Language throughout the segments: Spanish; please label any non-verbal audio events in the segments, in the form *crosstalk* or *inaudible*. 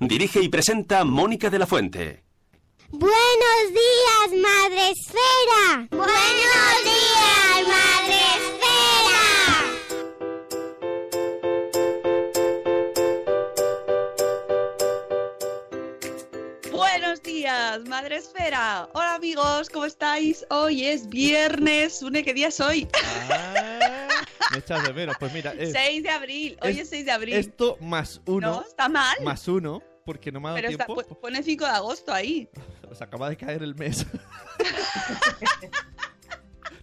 Dirige y presenta Mónica de la Fuente. Buenos días, Madre Esfera. Buenos días, Madre Esfera. Buenos días, Madre Esfera. Hola amigos, ¿cómo estáis? Hoy es viernes. Une, ¿qué día es hoy? Ah, me echas de menos. Pues mira, es 6 de abril. Hoy es, 6 de abril. esto más uno. ¿No? ¿Está mal? Más uno, porque no me ha dado Pero tiempo. pone 5 de agosto ahí. *laughs* Se acaba de caer el mes. *laughs*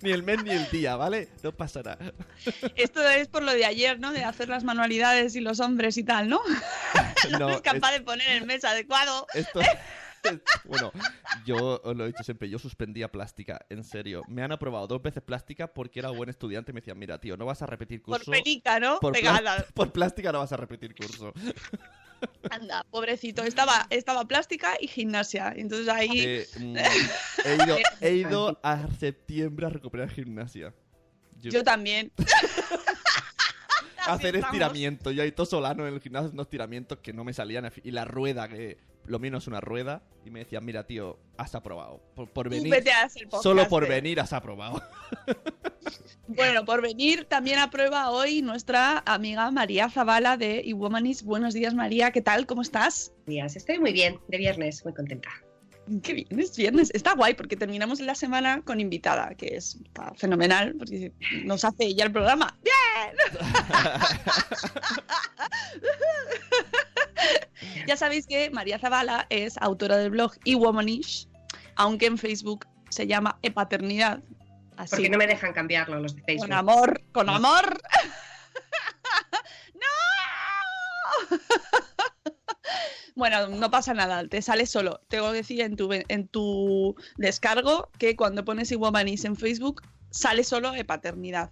ni el mes ni el día, ¿vale? No pasará. *laughs* Esto es por lo de ayer, ¿no? De hacer las manualidades y los hombres y tal, ¿no? no, No, es capaz es- de poner el mes adecuado. Esto. Bueno, yo os lo he dicho siempre, yo suspendía plástica, en serio. Me han aprobado dos veces plástica porque era buen estudiante y me decían, mira, tío, no vas a repetir Por curso. penica, ¿no? por, Pegada. plá- por plástica no vas a repetir curso. Anda, pobrecito. Estaba, estaba plástica y gimnasia. Entonces ahí. Eh, mm, he, ido, *laughs* he ido a septiembre a recuperar gimnasia. Yo- Yo también. *laughs* hacer estiramiento. Yo ahí todo solano en el gimnasio haciendo estiramientos que no me salían. Y la rueda, que lo mío no es una rueda. Y me decían, mira, tío, has aprobado. Por, por venir. vete a hacer Solo por venir has aprobado. *laughs* Bueno, por venir también aprueba hoy nuestra amiga María Zavala de eWomanis. Buenos días, María. ¿Qué tal? ¿Cómo estás? días. Estoy muy bien, de viernes, muy contenta. Qué bien, es viernes. Está guay porque terminamos la semana con invitada, que es está fenomenal, porque nos hace ella el programa. ¡Bien! *laughs* *laughs* ya sabéis que María Zavala es autora del blog eWomanish, aunque en Facebook se llama Epaternidad. Así. Porque no me dejan cambiarlo los de Facebook. Con amor, con amor. *laughs* ¡No! Bueno, no pasa nada, te sale solo. Tengo que decir en tu, en tu descargo que cuando pones Iwomanis en Facebook sale solo de paternidad.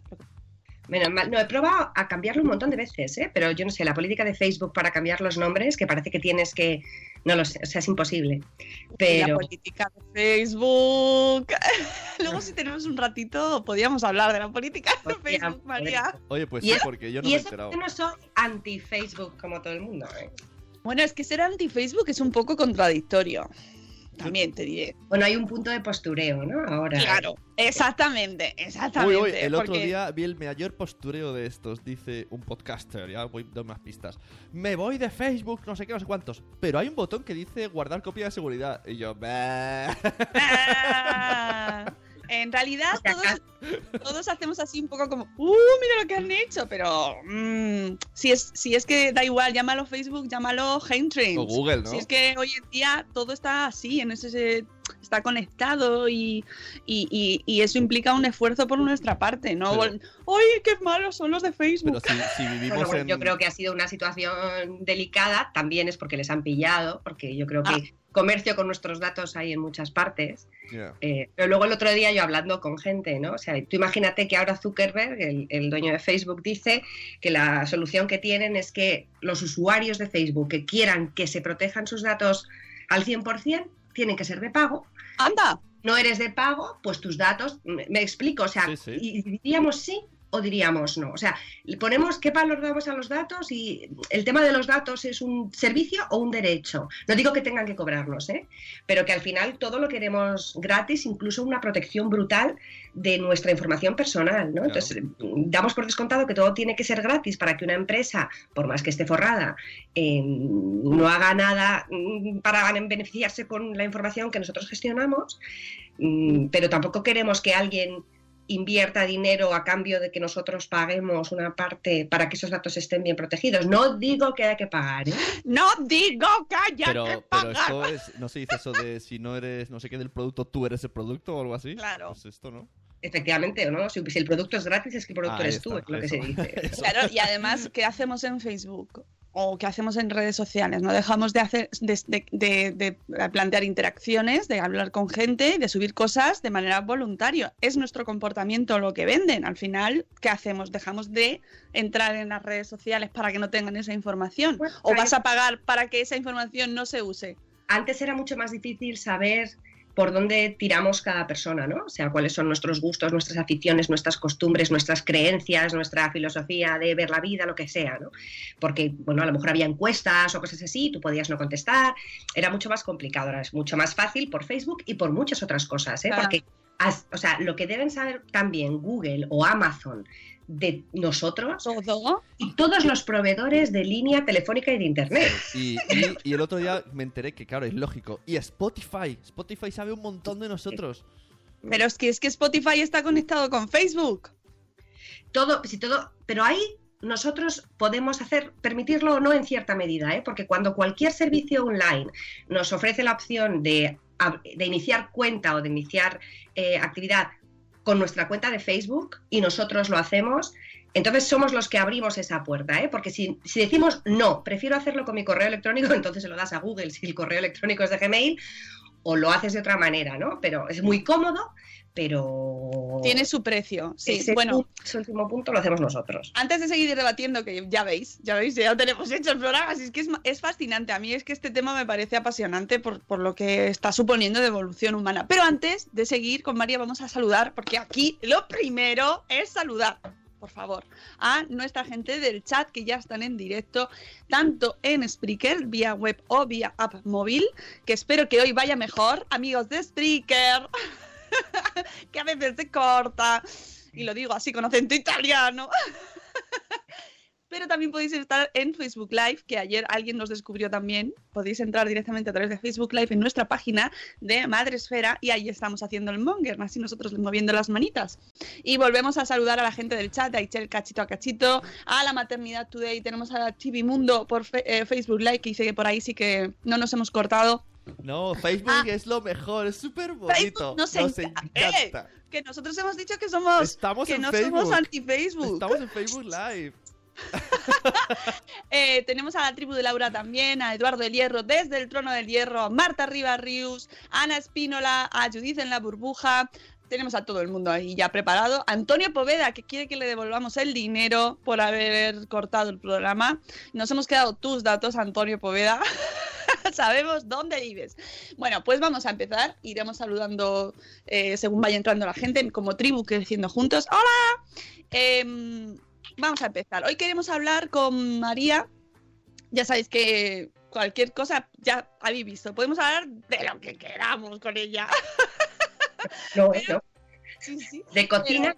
Menos mal. No, he probado a cambiarlo un montón de veces, ¿eh? pero yo no sé, la política de Facebook para cambiar los nombres, que parece que tienes que. No lo sé, o sea, es imposible. Y La Pero. política de Facebook. *laughs* Luego, si tenemos un ratito, podríamos hablar de la política de Facebook, María. Oye, pues Y sí, porque yo no y me he enterado. que no soy anti-Facebook como todo el mundo. ¿eh? Bueno, es que ser anti-Facebook es un poco contradictorio. También te diré. Bueno, hay un punto de postureo, ¿no? Ahora. Claro, exactamente, exactamente. uy, el otro día vi el mayor postureo de estos, dice un podcaster, ya voy doy más pistas. Me voy de Facebook, no sé qué, no sé cuántos. Pero hay un botón que dice guardar copia de seguridad. Y yo, "Bah". *laughs* *laughs* Ah, en realidad todos, todos hacemos así un poco como, ¡uh, mira lo que han hecho! Pero mm, si, es, si es que da igual, llámalo Facebook, llámalo Haintrains. O Google, ¿no? Si es que hoy en día todo está así, en ese está conectado y, y- y- y eso implica un esfuerzo por nuestra parte, ¿no? Pero- ¡Ay, qué malos son los de Facebook! Pero si, si vivimos Bueno, bueno, en... Yo creo que ha sido una situación delicada, también es porque les han pillado, porque yo creo que Ah. Comercio con nuestros datos hay en muchas partes. Eh, pero luego el otro día yo hablando con gente, ¿no? O sea, tú imagínate que ahora Zuckerberg, el, el dueño de Facebook, dice que la solución que tienen es que los usuarios de Facebook que quieran que se protejan sus datos al 100% tienen que ser de pago. ¡Anda! No eres de pago, pues tus datos, me, me explico, o sea, Sí, sí. y diríamos sí o diríamos no. O sea, ponemos qué valor damos a los datos y el tema de los datos es un servicio o un derecho. No digo que tengan que cobrarlos, ¿eh? pero que al final todo lo queremos gratis, incluso una protección brutal de nuestra información personal. ¿no? Claro. Entonces, damos por descontado que todo tiene que ser gratis para que una empresa, por más que esté forrada, eh, no haga nada mm, para beneficiarse con la información que nosotros gestionamos, Mm, pero tampoco queremos que alguien invierta dinero a cambio de que nosotros paguemos una parte para que esos datos estén bien protegidos. No digo que hay que pagar, ¿eh? ¡No digo que haya Pero, que pero pagar! esto es, no se dice eso de si no eres no sé qué del producto, tú eres el producto o algo así. Claro. Pues esto, ¿no? Efectivamente, ¿o no? Si, si el producto es gratis, es que el producto Ahí eres tú, es lo que se dice. *laughs* Eso. Claro, y además, ¿qué hacemos en Facebook? O qué hacemos en redes sociales. No dejamos de hacer, de, de- plantear interacciones, de hablar con gente, de subir cosas de manera voluntaria. Es nuestro comportamiento lo que venden. Al final, ¿qué hacemos? Dejamos de entrar en las redes sociales para que no tengan esa información. O vas que- a pagar para que esa información no se use. Antes era mucho más difícil saber por dónde tiramos cada persona, ¿no? O sea, cuáles son nuestros gustos, nuestras aficiones, nuestras costumbres, nuestras creencias, nuestra filosofía de ver la vida, lo que sea, ¿no? Porque, bueno, a lo mejor había encuestas o cosas así, tú podías no contestar, era mucho más complicado, ahora es mucho más fácil por Facebook y por muchas otras cosas, ¿eh? Claro. Porque, o sea, lo que deben saber también Google o Amazon de nosotros Todo. y todos los proveedores de línea telefónica y de Internet. Y, y- y el otro día me enteré que, claro, es lógico. Y Spotify. Spotify sabe un montón de nosotros. Pero es que es que Spotify está conectado con Facebook. todo, si todo, pero ahí nosotros podemos hacer, permitirlo o no en cierta medida, ¿eh? porque cuando cualquier servicio online nos ofrece la opción de, de iniciar cuenta o de iniciar eh, actividad con nuestra cuenta de Facebook y nosotros lo hacemos, entonces somos los que abrimos esa puerta, ¿eh? porque si, si decimos no, prefiero hacerlo con mi correo electrónico, *laughs* entonces se lo das a Google si el correo electrónico es de Gmail, o lo haces de otra manera, ¿no? Pero es muy cómodo, pero... Tiene su precio. Sí, ese bueno. ese último punto lo hacemos nosotros. Antes de seguir debatiendo, que ya veis, ya veis, ya tenemos hecho el programa, así es que es fascinante. A mí es que este tema me parece apasionante por, por lo que está suponiendo de evolución humana. Pero antes de seguir con María, vamos a saludar, porque aquí lo primero es saludar, por favor, a nuestra gente del chat que ya están en directo, tanto en Spreaker, vía web o vía app móvil, que espero que hoy vaya mejor. Amigos de Spreaker, *laughs* que a veces se corta. Y lo digo así con acento italiano. *laughs* Pero también podéis estar en Facebook Live, que ayer alguien nos descubrió también. Podéis entrar directamente a través de Facebook Live en nuestra página de Madresfera y ahí estamos haciendo el monger, así nosotros moviendo las manitas. Y volvemos a saludar a la gente del chat, a Ichel Cachito a Cachito, a la Maternidad Today, tenemos a Chibi Mundo por eh, Facebook Live, que dice que por ahí sí que no nos hemos cortado. No, Facebook Ah. es lo mejor, es súper bonito. Facebook nos enca- encanta. Que nosotros hemos dicho que somos Estamos que en no Facebook. somos anti-Facebook. Estamos en Facebook Live. *laughs* Eh, tenemos a la tribu de Laura también, a Eduardo del Hierro desde el trono del Hierro, a Marta Rivas Rius, a Ana Espínola, a Judith en la burbuja. Tenemos a todo el mundo ahí ya preparado. Antonio Poveda, que quiere que le devolvamos el dinero por haber cortado el programa. Nos hemos quedado tus datos, Antonio Poveda. *laughs* *laughs* Sabemos dónde vives. Bueno, pues vamos a empezar. Iremos saludando eh, según vaya entrando la gente, como tribu creciendo juntos. ¡Hola! Em, vamos a empezar. Hoy queremos hablar con María. Ya sabéis que cualquier cosa ya habéis visto. Podemos hablar de lo que queramos con ella. No, no. *laughs* Sí, sí. De cocina,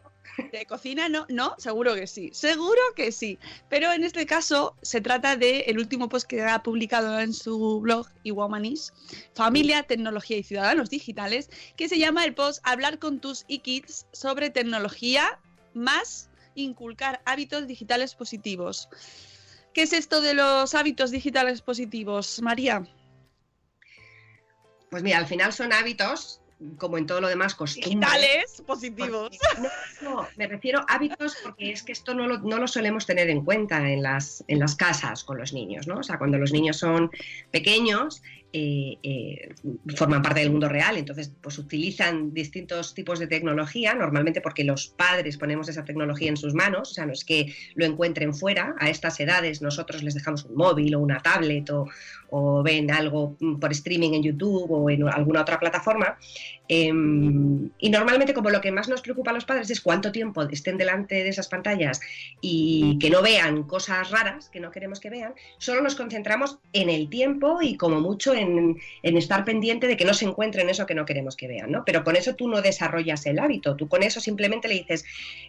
de cocina no, no, seguro que sí, seguro que sí. Pero en este caso se trata de el último post que ha publicado en su blog Iwomanis, Familia, Tecnología y Ciudadanos Digitales, que se llama el post Hablar con tus e-kids sobre tecnología más inculcar hábitos digitales positivos. ¿Qué es esto de los hábitos digitales positivos, María? Pues mira, al final son hábitos como en todo lo demás, costumbres. Digitales, positivos. no, no, me refiero a hábitos porque es que esto no lo, no lo, solemos tener en cuenta en las, en las casas con los niños, ¿no? O sea, cuando los niños son pequeños, eh, eh, forman parte del mundo real, entonces pues utilizan distintos tipos de tecnología, normalmente porque los padres ponemos esa tecnología en sus manos, o sea, no es que lo encuentren fuera, a estas edades nosotros les dejamos un móvil o una tablet o, ven algo por streaming en YouTube o en alguna otra plataforma. Em, y normalmente como lo que más nos preocupa a los padres es cuánto tiempo estén delante de esas pantallas y que no vean cosas raras que no queremos que vean, solo nos concentramos en el tiempo y como mucho en, estar pendiente de que no se encuentren eso que no queremos que vean, ¿no? Pero con eso tú no desarrollas el hábito, tú con eso simplemente le dices,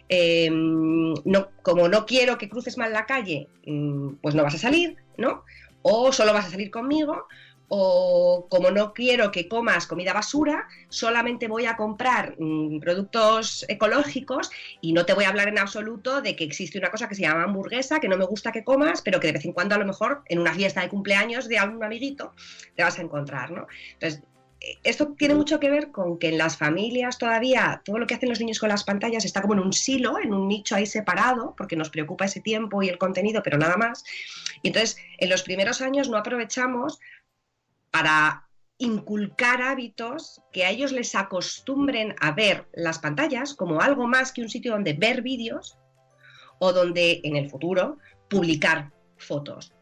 em, no, como no quiero que cruces mal la calle, mm, pues no vas a salir, ¿no? o solo vas a salir conmigo, o como no quiero que comas comida basura, solamente voy a comprar mm, productos ecológicos y no te voy a hablar en absoluto de que existe una cosa que se llama hamburguesa, que no me gusta que comas, pero que de vez en cuando a lo mejor en una fiesta de cumpleaños de algún amiguito te vas a encontrar, ¿no? Entonces, esto tiene mucho que ver con que en las familias todavía todo lo que hacen los niños con las pantallas está como en un silo, en un nicho ahí separado, porque nos preocupa ese tiempo y el contenido, pero nada más. Y entonces, en los primeros años no aprovechamos para inculcar hábitos que a ellos les acostumbren a ver las pantallas como algo más que un sitio donde ver vídeos o donde en el futuro publicar fotos.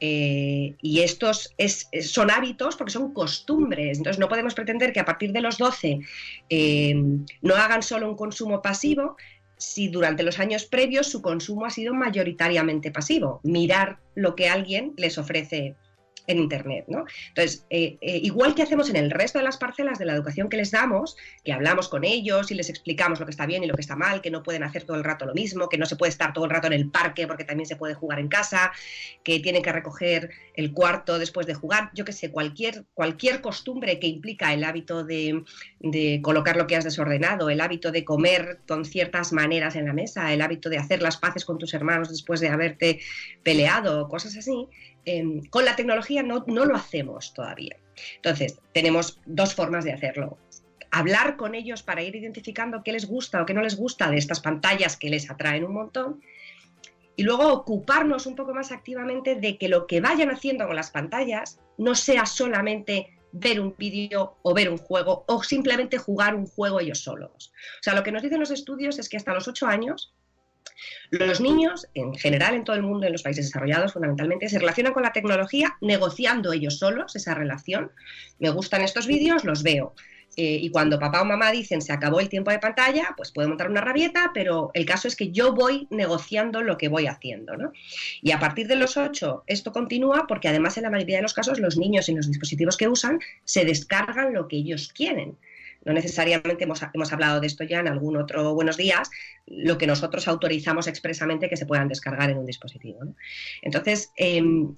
Eh, y estos son hábitos porque son costumbres, entonces no podemos pretender que a partir de los 12 eh, no hagan solo un consumo pasivo si durante los años previos su consumo ha sido mayoritariamente pasivo, mirar lo que alguien les ofrece en Internet. ¿no? Entonces, eh, eh, igual que hacemos en el resto de las parcelas de la educación que les damos, que hablamos con ellos y les explicamos lo que está bien y lo que está mal, que no pueden hacer todo el rato lo mismo, que no se puede estar todo el rato en el parque porque también se puede jugar en casa, que tienen que recoger el cuarto después de jugar, yo qué sé, cualquier, cualquier costumbre que implica el hábito de, de colocar lo que has desordenado, el hábito de comer con ciertas maneras en la mesa, el hábito de hacer las paces con tus hermanos después de haberte peleado, cosas así, Em, con la tecnología no, lo hacemos todavía. Entonces, tenemos dos formas de hacerlo hablar con ellos para ir identificando qué les gusta o qué no les gusta de estas pantallas que les atraen un montón. Y luego ocuparnos un poco más activamente de que lo que vayan haciendo con las pantallas no sea solamente ver un vídeo o ver un juego o simplemente jugar un juego ellos solos. O sea, lo que nos dicen los estudios es que hasta los 8 años los niños, en general en todo el mundo, en los países desarrollados fundamentalmente, se relacionan con la tecnología negociando ellos solos esa relación. Me gustan estos vídeos, los veo. Eh, y cuando papá o mamá dicen se acabó el tiempo de pantalla, pues puedo montar una rabieta, pero el caso es que yo voy negociando lo que voy haciendo. ¿no? Y a partir de los 8 esto continúa porque además en la mayoría de los casos los niños en los dispositivos que usan se descargan lo que ellos quieren no necesariamente hemos, hablado de esto ya en algún otro Buenos Días, lo que nosotros autorizamos expresamente que se puedan descargar en un dispositivo. Entonces, em,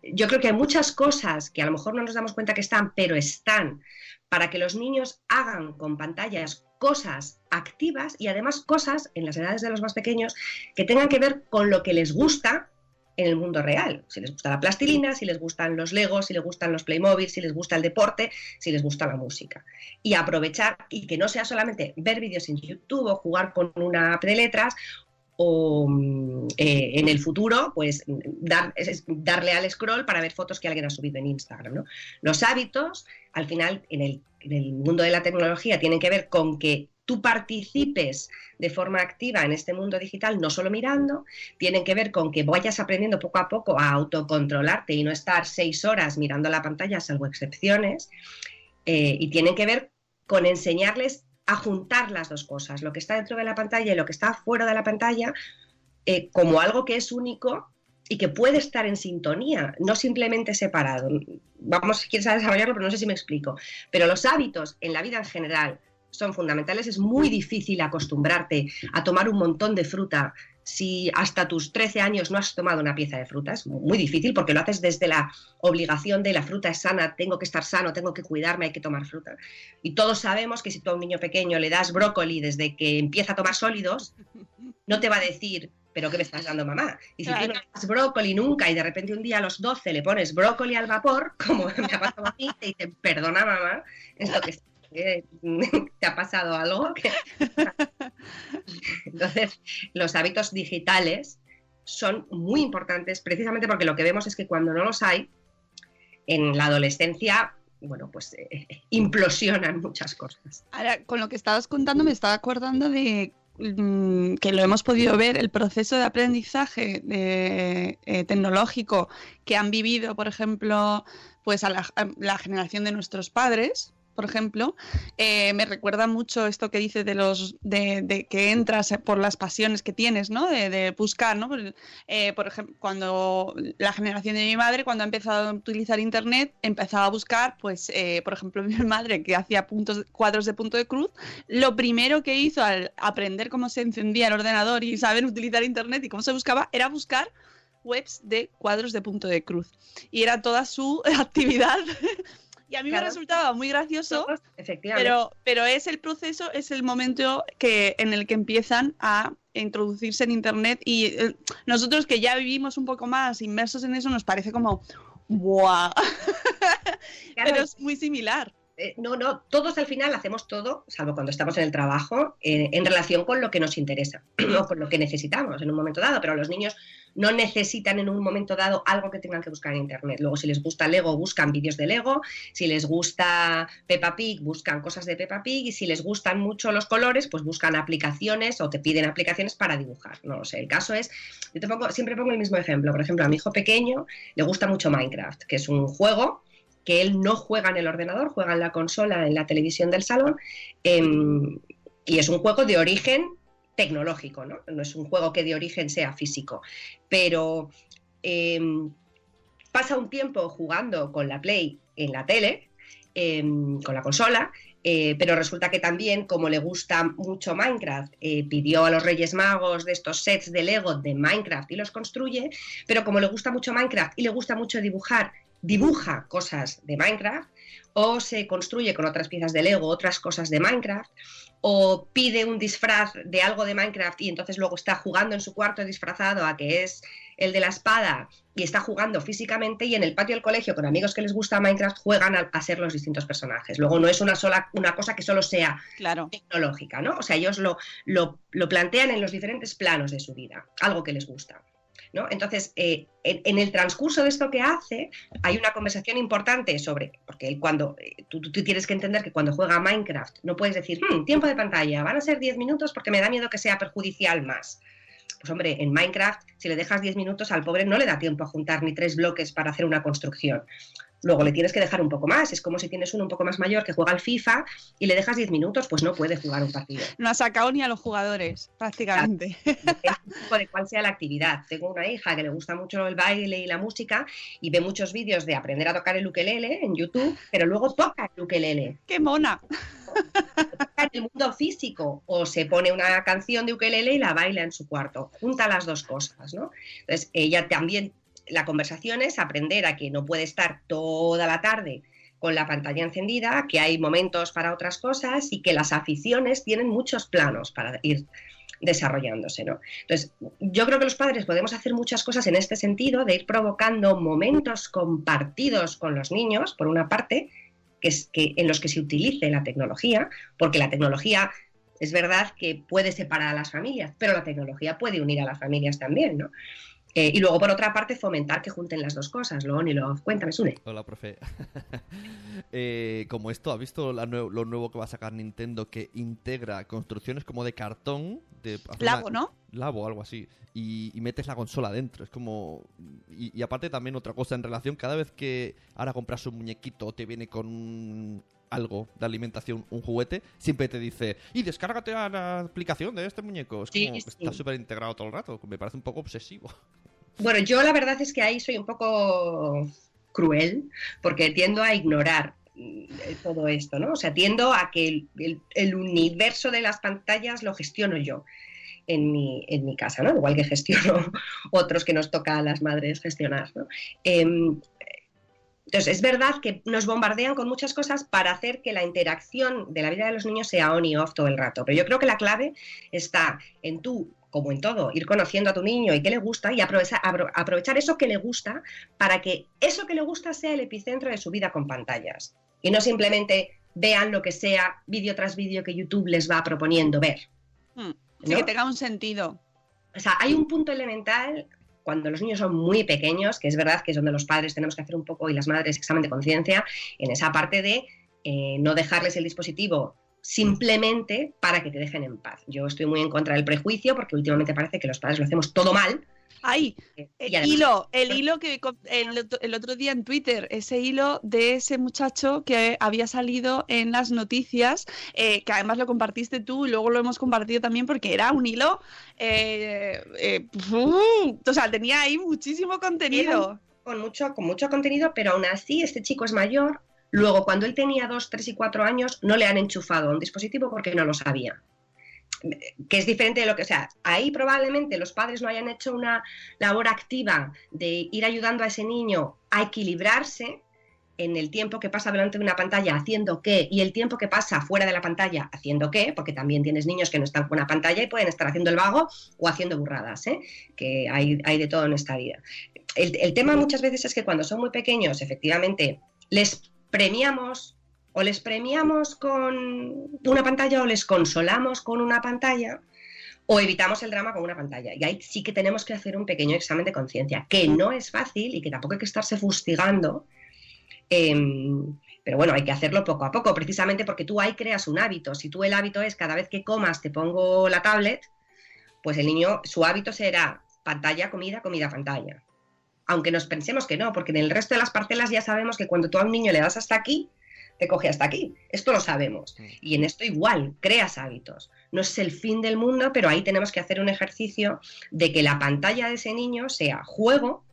yo creo que hay muchas cosas que a lo mejor no nos damos cuenta que están, pero están para que los niños hagan con pantallas cosas activas y además cosas en las edades de los más pequeños que tengan que ver con lo que les gusta en el mundo real. Si les gusta la plastilina, si les gustan los Legos, si les gustan los Playmobil, si les gusta el deporte, si les gusta la música. Y aprovechar y que no sea solamente ver vídeos en YouTube o jugar con una app de letras o mm, eh, en el futuro, pues darle al scroll para ver fotos que alguien ha subido en Instagram. Los hábitos, al final, en el, en el mundo de la tecnología, tienen que ver con que tú participes de forma activa en este mundo digital, no solo mirando, tienen que ver con que vayas aprendiendo poco a poco a autocontrolarte y no estar seis horas mirando la pantalla, salvo excepciones, eh, y tienen que ver con enseñarles a juntar las dos cosas, lo que está dentro de la pantalla y lo que está fuera de la pantalla, eh, como algo que es único y que puede estar en sintonía, no simplemente separado. Vamos, si quieres desarrollarlo, pero no sé si me explico. Pero los hábitos en la vida en general, son fundamentales. Es muy difícil acostumbrarte a tomar un montón de fruta si hasta tus 13 años no has tomado una pieza de fruta. Es muy difícil porque lo haces desde la obligación de la fruta es sana, tengo que estar sano, tengo que cuidarme, hay que tomar fruta. Y todos sabemos que si tú a un niño pequeño le das brócoli desde que empieza a tomar sólidos, no te va a decir ¿pero qué me estás dando mamá? Y si Claro. tú no das brócoli nunca y de repente un día a los 12 le pones brócoli al vapor, como *laughs* me ha pasado a mí, te dicen, perdona mamá, es lo que *laughs* te ha pasado algo. que-". *laughs* Entonces, los hábitos digitales son muy importantes precisamente porque lo que vemos es que cuando no los hay, en la adolescencia, bueno, pues eh, *laughs* implosionan muchas cosas. Ahora, con lo que estabas contando, me estaba acordando de mm, que lo hemos podido ver, el proceso de aprendizaje de- eh, tecnológico que han vivido, por ejemplo, pues a la, a la generación de nuestros padres. Por ejemplo, Eh, me recuerda mucho esto que dices de los de, de que entras por las pasiones que tienes, ¿no? De, de buscar, ¿no? Eh, por ejemplo, cuando la generación de mi madre, cuando ha empezado a utilizar internet, empezaba a buscar, pues, eh, por ejemplo, *laughs* mi madre que hacía puntos, cuadros de punto de cruz, lo primero que hizo al aprender cómo se encendía el ordenador y saber utilizar internet y cómo se buscaba era buscar webs de cuadros de punto de cruz. Y era toda su *laughs* actividad. Y a mí Claro. me resultaba muy gracioso. Efectivamente. Pero, pero es el proceso, es el momento que, en el que empiezan a introducirse en Internet y eh, nosotros que ya vivimos un poco más inmersos en eso nos parece como, ¡buah! *laughs* pero es muy similar. Eh, no, no, todos al final hacemos todo, salvo cuando estamos en el trabajo, en relación con lo que nos interesa *clears throat* o con lo que necesitamos en un momento dado, pero los niños no necesitan en un momento dado algo que tengan que buscar en Internet. Luego, si les gusta Lego, buscan vídeos de Lego, si les gusta Peppa Pig, buscan cosas de Peppa Pig, y si les gustan mucho los colores, pues buscan aplicaciones o te piden aplicaciones para dibujar. No lo sé, el caso es, yo te pongo, siempre pongo el mismo ejemplo. Por ejemplo, a mi hijo pequeño le gusta mucho Minecraft, que es un juego que él no juega en el ordenador, juega en la consola, en la televisión del salón, em, y es un juego de origen tecnológico, ¿no? No es un juego que de origen sea físico, pero em, pasa un tiempo jugando con la Play en la tele, em, con la consola, eh, pero resulta que también, como le gusta mucho Minecraft, eh, pidió a los Reyes Magos de estos sets de Lego de Minecraft y los construye, pero como le gusta mucho Minecraft y le gusta mucho dibujar, dibuja cosas de Minecraft, o se construye con otras piezas de Lego otras cosas de Minecraft, o pide un disfraz de algo de Minecraft y entonces luego está jugando en su cuarto disfrazado a que es el de la espada y está jugando físicamente y en el patio del colegio con amigos que les gusta Minecraft juegan a, a ser los distintos personajes. Luego no es una sola una cosa que solo sea Claro. tecnológica, ¿no? O sea, ellos lo, lo, lo plantean en los diferentes planos de su vida, algo que les gusta. ¿No? Entonces, eh, en, el transcurso de esto que hace, hay una conversación importante sobre, porque cuando, eh, tú, tienes que entender que cuando juega Minecraft no puedes decir, "Hmm, tiempo de pantalla, van a ser 10 minutos porque me da miedo que sea perjudicial más. Pues hombre, en Minecraft, si le dejas 10 minutos al pobre no le da tiempo a juntar ni tres bloques para hacer una construcción. Luego le tienes que dejar un poco más. Es como si tienes uno un poco más mayor que juega al FIFA y le dejas 10 minutos, pues no puede jugar un partido. No ha sacado ni a los jugadores, prácticamente. *laughs* De cuál sea la actividad. Tengo una hija que le gusta mucho el baile y la música y ve muchos vídeos de aprender a tocar el ukelele en YouTube, pero luego toca el ukelele. ¡Qué mona! En el mundo físico o se pone una canción de ukelele y la baila en su cuarto. Junta las dos cosas, ¿no? Entonces, ella también, la conversación es aprender a que no puede estar toda la tarde con la pantalla encendida, que hay momentos para otras cosas y que las aficiones tienen muchos planos para ir desarrollándose, ¿no? Entonces, yo creo que los padres podemos hacer muchas cosas en este sentido, de ir provocando momentos compartidos con los niños, por una parte, que es que en los que se utilice la tecnología, porque la tecnología es verdad que puede separar a las familias, pero la tecnología puede unir a las familias también, ¿no? Eh, y luego, por otra parte, fomentar que junten las dos cosas. Luego, ni lo cuéntame, Sune. Hola, profe. *laughs* Eh, como esto, ¿ha visto la nue- lo nuevo que va a sacar Nintendo que integra construcciones como de cartón? De, Labo, una- ¿no? Labo, algo así. Y, y metes la consola dentro. Es como. Y, y aparte, también otra cosa en relación, cada vez que ahora compras un muñequito te viene con un- algo de alimentación, un juguete, siempre te dice, y descárgate a la aplicación de este muñeco. Es Sí, como, sí. está súper integrado todo el rato. Me parece un poco obsesivo. *laughs* Bueno, yo la verdad es que ahí soy un poco cruel, porque tiendo a ignorar mm, todo esto, ¿no? O sea, tiendo a que el universo de las pantallas lo gestiono yo en mi, en mi casa, ¿no? Igual que gestiono *laughs* otros que nos toca a las madres gestionar, ¿no? Em, Entonces, es verdad que nos bombardean con muchas cosas para hacer que la interacción de la vida de los niños sea on y off todo el rato. Pero yo creo que la clave está en tú, como en todo, ir conociendo a tu niño y qué le gusta y aprovechar, apro- aprovechar eso que le gusta para que eso que le gusta sea el epicentro de su vida con pantallas. Y no simplemente vean lo que sea vídeo tras vídeo que YouTube les va proponiendo ver. Hmm. Sí, ¿no? que tenga un sentido. O sea, hay un punto elemental cuando los niños son muy pequeños, que es verdad que es donde los padres tenemos que hacer un poco y las madres examen de conciencia, en esa parte de eh, no dejarles el dispositivo simplemente para que te dejen en paz. Yo estoy muy en contra del prejuicio porque últimamente parece que los padres lo hacemos todo mal. Ay, y el además- hilo, el hilo que el, otro- el otro día en Twitter, ese hilo de ese muchacho que había salido en las noticias, eh, que además lo compartiste tú y luego lo hemos compartido también porque era un hilo, eh, eh, o sea, tenía ahí muchísimo contenido. con mucho, con mucho contenido, pero aún así este chico es mayor. Luego, cuando él tenía dos, tres y cuatro años, no le han enchufado a un dispositivo porque no lo sabía. Que es diferente de lo que, o sea, ahí probablemente los padres no hayan hecho una labor activa de ir ayudando a ese niño a equilibrarse en el tiempo que pasa delante de una pantalla haciendo qué y el tiempo que pasa fuera de la pantalla haciendo qué, porque también tienes niños que no están con una pantalla y pueden estar haciendo el vago o haciendo burradas, ¿eh? que hay, hay de todo en esta vida. El, el tema muchas veces es que cuando son muy pequeños, efectivamente, les premiamos o les premiamos con una pantalla o les consolamos con una pantalla o evitamos el drama con una pantalla. Y ahí sí que tenemos que hacer un pequeño examen de conciencia, que no es fácil y que tampoco hay que estarse fustigando. em, pero bueno, hay que hacerlo poco a poco, precisamente porque tú ahí creas un hábito. Si tú el hábito es cada vez que comas te pongo la tablet, pues el niño, su hábito será pantalla, comida, comida, pantalla. Aunque nos pensemos que no, porque en el resto de las parcelas ya sabemos que cuando tú a un niño le das hasta aquí, te coge hasta aquí. Esto lo sabemos. Y en esto igual, creas hábitos. No es el fin del mundo, pero ahí tenemos que hacer un ejercicio de que la pantalla de ese niño sea juego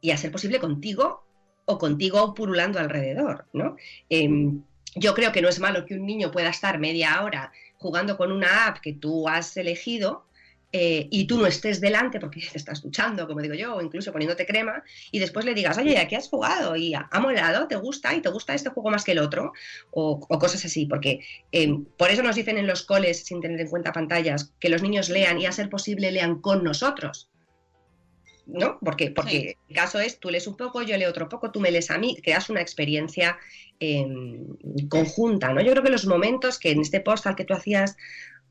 y a ser posible contigo o contigo purulando alrededor, ¿no? Em, yo creo que no es malo que un niño pueda estar media hora jugando con una app que tú has elegido eh, y tú no estés delante porque *laughs* te estás duchando, como digo yo, o incluso poniéndote crema, y después le digas, oye, ¿a qué has jugado? Y ha, molado, ¿te gusta? ¿Y te gusta este juego más que el otro? O, o cosas así, porque eh, por eso nos dicen en los coles, sin tener en cuenta pantallas, que los niños lean y a ser posible lean con nosotros. ¿No? Porque, porque el caso es, tú lees un poco, yo leo otro poco, tú me lees a mí, creas una experiencia eh, conjunta, ¿no? Yo creo que los momentos que en este post al que tú hacías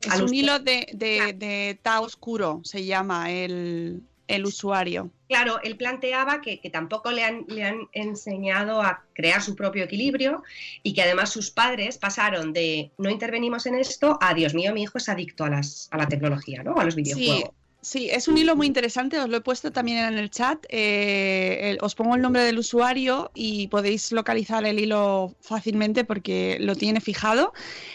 Es un hilo de, de, de Ta Oscuro, se llama el, el usuario. Claro, él planteaba que, que tampoco le han, le han enseñado a crear su propio equilibrio y que además sus padres pasaron de no intervenimos en esto a Dios mío, mi hijo es adicto a, las, a la tecnología, ¿no? A los videojuegos. Sí, sí, es un hilo muy interesante, os lo he puesto también en el chat. eh, el- os pongo el nombre del usuario y podéis localizar el hilo fácilmente porque lo tiene fijado.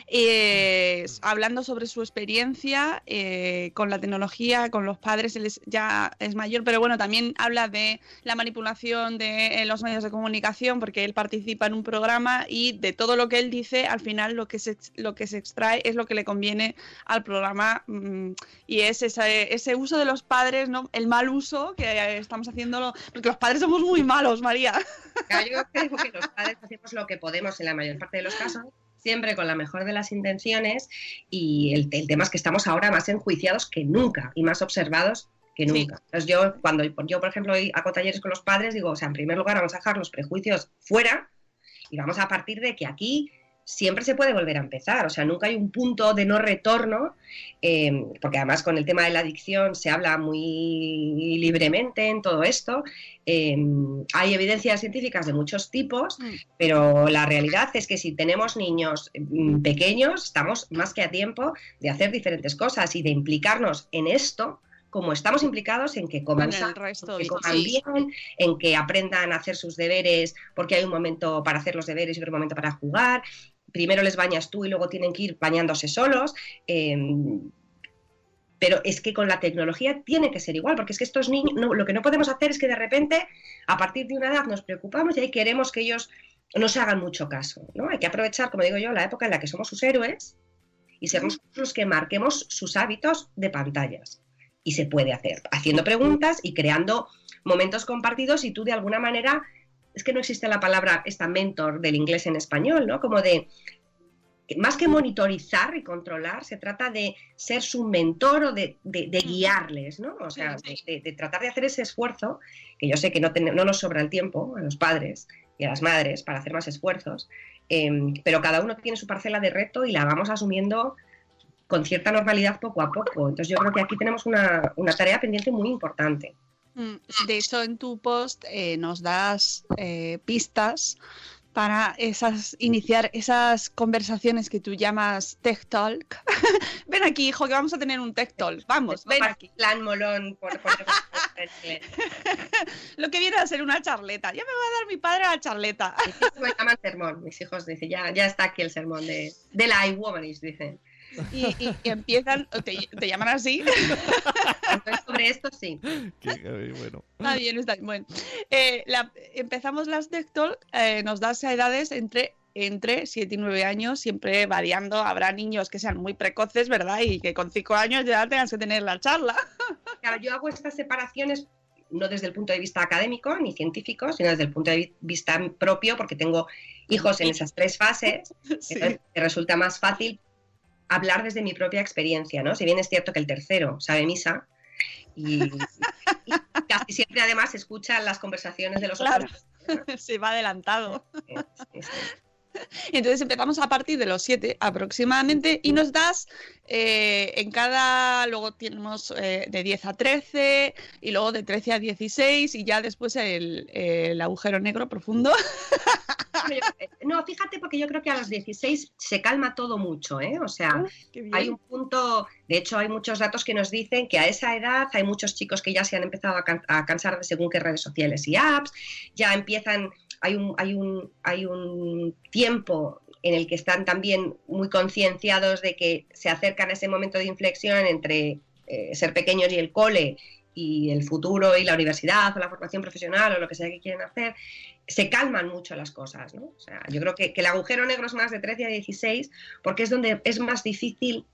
Eh, hablando sobre su experiencia eh, con la tecnología, con los padres, él es- ya es mayor, pero bueno, también habla de la manipulación de eh, los medios de comunicación porque él participa en un programa y de todo lo que él dice, al final lo que se, lo que se extrae es lo que le conviene al programa mm, y es ese, ese uso de los padres, ¿no? El mal uso que eh, estamos haciéndolo, porque los padres somos muy malos, María. Yo creo que los padres hacemos lo que podemos en la mayor parte de los casos, siempre con la mejor de las intenciones y el, el tema es que estamos ahora más enjuiciados que nunca y más observados que Sí. nunca. Entonces yo, cuando yo, por ejemplo, hago talleres con los padres, digo, o sea, en primer lugar vamos a dejar los prejuicios fuera y vamos a partir de que aquí siempre se puede volver a empezar, o sea, nunca hay un punto de no retorno, eh, porque además con el tema de la adicción se habla muy libremente en todo esto, eh, hay evidencias científicas de muchos tipos, pero la realidad es que si tenemos niños mm, pequeños, estamos más que a tiempo de hacer diferentes cosas y de implicarnos en esto como estamos implicados en que coman En resto, que coman Sí. bien, en que aprendan a hacer sus deberes porque hay un momento para hacer los deberes y otro momento para jugar. Primero les bañas tú y luego tienen que ir bañándose solos. eh, pero es que con la tecnología tiene que ser igual, porque es que estos niños, no, lo que no podemos hacer es que de repente, a partir de una edad, nos preocupamos y ahí queremos que ellos nos hagan mucho caso. ¿no? Hay que aprovechar, como digo yo, la época en la que somos sus héroes y ser nosotros los que marquemos sus hábitos de pantallas. Y se puede hacer, haciendo preguntas y creando momentos compartidos y tú de alguna manera es que no existe la palabra esta mentor del inglés en español, ¿no? Como de, más que monitorizar y controlar, se trata de ser su mentor o de, de- de guiarles, ¿no? O sea, de, tratar de hacer ese esfuerzo, que yo sé que no, ten- no nos sobra el tiempo a los padres y a las madres para hacer más esfuerzos, em, pero cada uno tiene su parcela de reto y la vamos asumiendo con cierta normalidad poco a poco. Entonces yo creo que aquí tenemos una, una tarea pendiente muy importante. Mm, De hecho, en tu post eh, nos das eh, pistas para esas iniciar esas conversaciones que tú llamas tech talk. *laughs* ven aquí, hijo, que vamos a tener un tech talk. Vamos, ven aquí. Plan molón por, por- *laughs* *laughs* Lo que viene a ser una charleta. Ya me va a dar mi padre la charleta. Mis hijos me llaman sermón. Mis hijos dicen, ya, ya está aquí el sermón de, de la iWomanish, dicen. Y, y- y empiezan, te, te llaman así. Sobre esto sí. Qué- bueno. Está bien, está bien. Bueno, eh, la- empezamos las Tech Talk, eh, nos das a edades entre, entre 7 y 9 años, siempre variando. Habrá niños que sean muy precoces, ¿verdad? Y que con 5 años ya tengan que tener la charla. Claro, yo hago estas separaciones no desde el punto de vista académico ni científico, sino desde el punto de vi- vista propio, porque tengo hijos en esas tres fases, Sí. entonces me resulta más fácil hablar desde mi propia experiencia, ¿no? Si bien es cierto que el tercero sabe misa y, y casi siempre además escucha las conversaciones de los Claro. otros. *laughs* Se va adelantado. Sí, sí. *laughs* Entonces empezamos a partir de los 7 aproximadamente y nos das eh, en cada, luego tenemos eh, de 10 a 13 y luego de 13 a 16 y ya después el, el agujero negro profundo. Eh, No, fíjate, porque yo creo que a los 16 se calma todo mucho, ¿eh? O sea, hay un punto, de hecho hay muchos datos que nos dicen que a esa edad hay muchos chicos que ya se han empezado a, can- a cansar de según qué redes sociales y apps, ya empiezan, hay un, hay un, hay un tiempo en el que están también muy concienciados de que se acercan a ese momento de inflexión entre eh, ser pequeños y el cole y el futuro y la universidad o la formación profesional o lo que sea que quieren hacer, se calman mucho las cosas, ¿no? O sea, yo creo que, que el agujero negro es más de 13 a 16 porque es donde es más difícil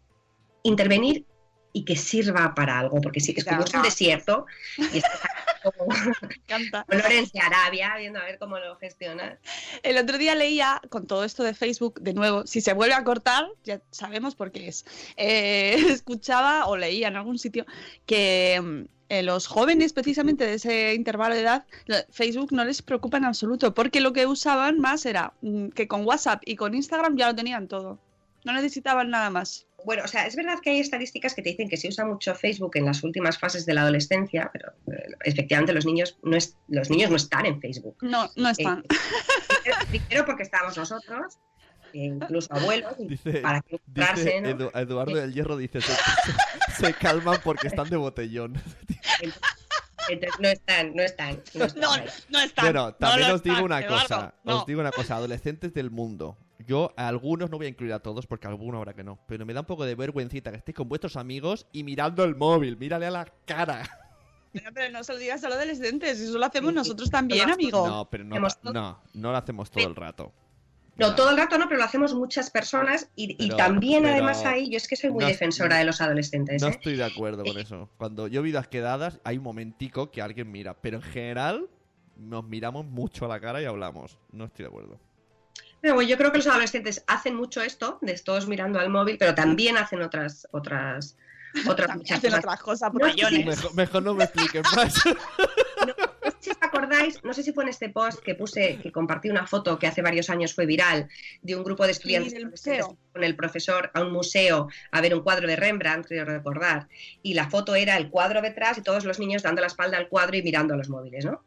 intervenir y que sirva para algo, porque si es como es un desierto y estás como *laughs* Me encanta. Lorenzo Arabia viendo a ver cómo lo gestionas. El otro día leía con todo esto de Facebook, de nuevo, si se vuelve a cortar, ya sabemos por qué es. Eh, *laughs* escuchaba o leía en algún sitio que mm, eh, los jóvenes, precisamente de ese intervalo de edad, Facebook no les preocupa en absoluto, porque lo que usaban más era mm, que con WhatsApp y con Instagram ya lo tenían todo. No necesitaban nada más. Bueno, o sea, es verdad que hay estadísticas que te dicen que se usa mucho Facebook en las últimas fases de la adolescencia, pero eh, efectivamente los niños no, es, los niños no están en Facebook. No, no están. Primero, primero porque estábamos nosotros, e incluso *laughs* abuelos, Dice, para que dice encontrarse, ¿no? Edu- Eduardo del Hierro dice, se, se- se calman porque están de botellón. *laughs* Entonces no están, no están. No, *laughs* están No, están. Bueno, No también os digo están, una Eduardo, cosa, no. os digo una cosa, adolescentes del mundo. Yo a algunos no voy a incluir a todos porque a alguno habrá que no, pero me da un poco de vergüencita que estéis con vuestros amigos y mirando el móvil, mírale a la cara. Pero, pero no se lo digas a los adolescentes, eso lo hacemos nosotros también, amigo. No, pero no, no, no lo hacemos todo el rato. No, todo el rato no, pero lo hacemos muchas personas y, también pero- además ahí, yo es que soy muy no- defensora de los adolescentes. No ¿eh? estoy de acuerdo con eso. Cuando yo he vidas quedadas, hay un momentico que alguien mira, pero en general nos miramos mucho a la cara y hablamos. No estoy de acuerdo. Pero bueno, yo creo que los adolescentes hacen mucho esto, de todos mirando al móvil, pero también hacen otras, otras, *laughs* otras muchas Hacen cosas. otras cosas, No. Mejor, mejor no me expliques más. *laughs* No sé si os acordáis, no sé si fue en este post que puse, que compartí una foto que hace varios años fue viral, de un grupo de estudiantes con el profesor a un museo a ver un cuadro de Rembrandt, creo recordar, y la foto era el cuadro detrás y todos los niños dando la espalda al cuadro y mirando a los móviles, ¿no?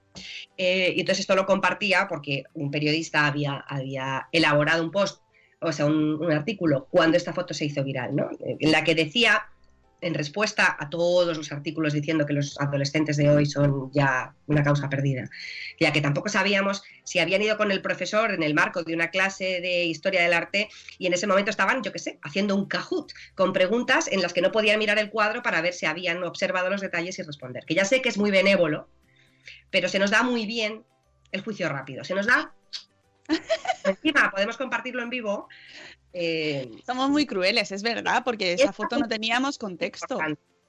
Eh, y entonces esto lo compartía porque un periodista había, había elaborado un post, o sea, un, un artículo, cuando esta foto se hizo viral, ¿no? En la que decía en respuesta a todos los artículos diciendo que los adolescentes de hoy son ya una causa perdida, ya que tampoco sabíamos si habían ido con el profesor en el marco de una clase de historia del arte y en ese momento estaban, yo qué sé, haciendo un Kahoot con preguntas en las que no podían mirar el cuadro para ver si habían observado los detalles y responder. Que ya sé que es muy benévolo, pero se nos da muy bien el juicio rápido. Se nos da... Encima podemos compartirlo en vivo. eh, Somos muy crueles, es verdad, porque esa foto no teníamos contexto.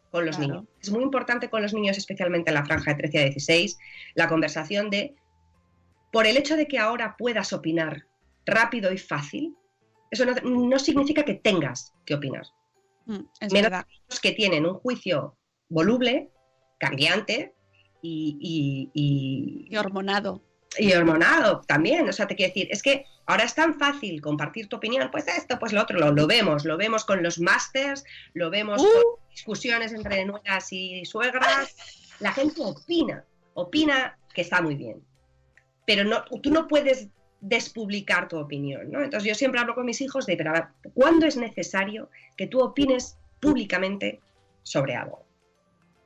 con los Claro. niños. Es muy importante con los niños, especialmente en la franja de 13 a 16, la conversación de por el hecho de que ahora puedas opinar rápido y fácil, eso no, no significa que tengas que opinar. Mm, es Menos verdad. que tienen un juicio voluble, cambiante y, y- y- Y hormonado. y hormonado también. O sea, te quiero decir, es que ahora es tan fácil compartir tu opinión, pues esto, pues lo otro, lo, lo vemos, lo vemos con los másters, lo vemos Uh. con discusiones entre nueras y suegras. La gente opina, opina que está muy bien. Pero no, tú no puedes despublicar tu opinión, ¿no? Entonces yo siempre hablo con mis hijos de, pero ¿cuándo es necesario que tú opines públicamente sobre algo?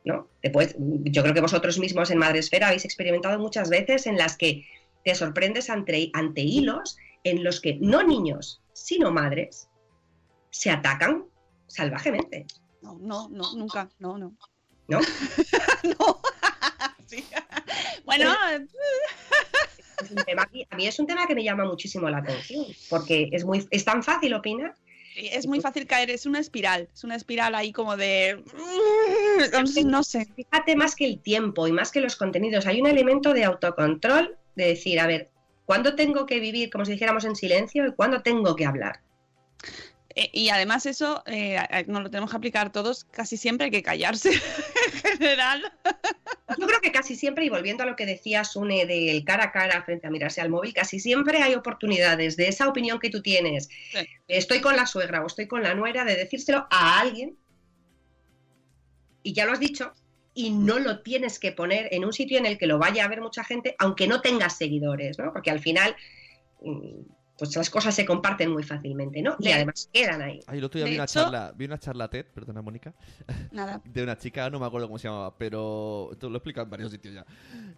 ¿No? Después, yo creo que vosotros mismos en Madresfera habéis experimentado muchas veces en las que te sorprendes ante, ante hilos en los que no niños, sino madres se atacan salvajemente, No, no, no, nunca. No, no. ¿no? *laughs* no. *laughs* Sí. Bueno, Es un tema- a mí es un tema que me llama muchísimo la atención, porque es, muy, es tan fácil opinar. es muy fácil caer, es una espiral, es una espiral ahí como de... *laughs* No sé. Fíjate más que el tiempo y más que los contenidos, hay un elemento de autocontrol de decir, a ver, ¿cuándo tengo que vivir como si dijéramos en silencio y cuándo tengo que hablar? Eh, y además eso eh, nos lo tenemos que aplicar todos, casi siempre hay que callarse *laughs* en general. Yo creo que casi siempre, y volviendo a lo que decía Sune del cara a cara frente a mirarse al móvil, casi siempre hay oportunidades de esa opinión que tú tienes. Sí. Estoy con la suegra o estoy con la nuera, de decírselo a alguien, y ya lo has dicho, y no lo tienes que poner en un sitio en el que lo vaya a ver mucha gente, aunque no tengas seguidores, ¿no? Porque al final, mm, pues las cosas se comparten muy fácilmente, ¿no? Y De- además quedan ahí. Ay, el otro día vi una hecho- charla, vi una charla TED, perdona Mónica, Nada. *laughs* de una chica, no me acuerdo cómo se llamaba, pero esto lo he explicado en varios sitios ya.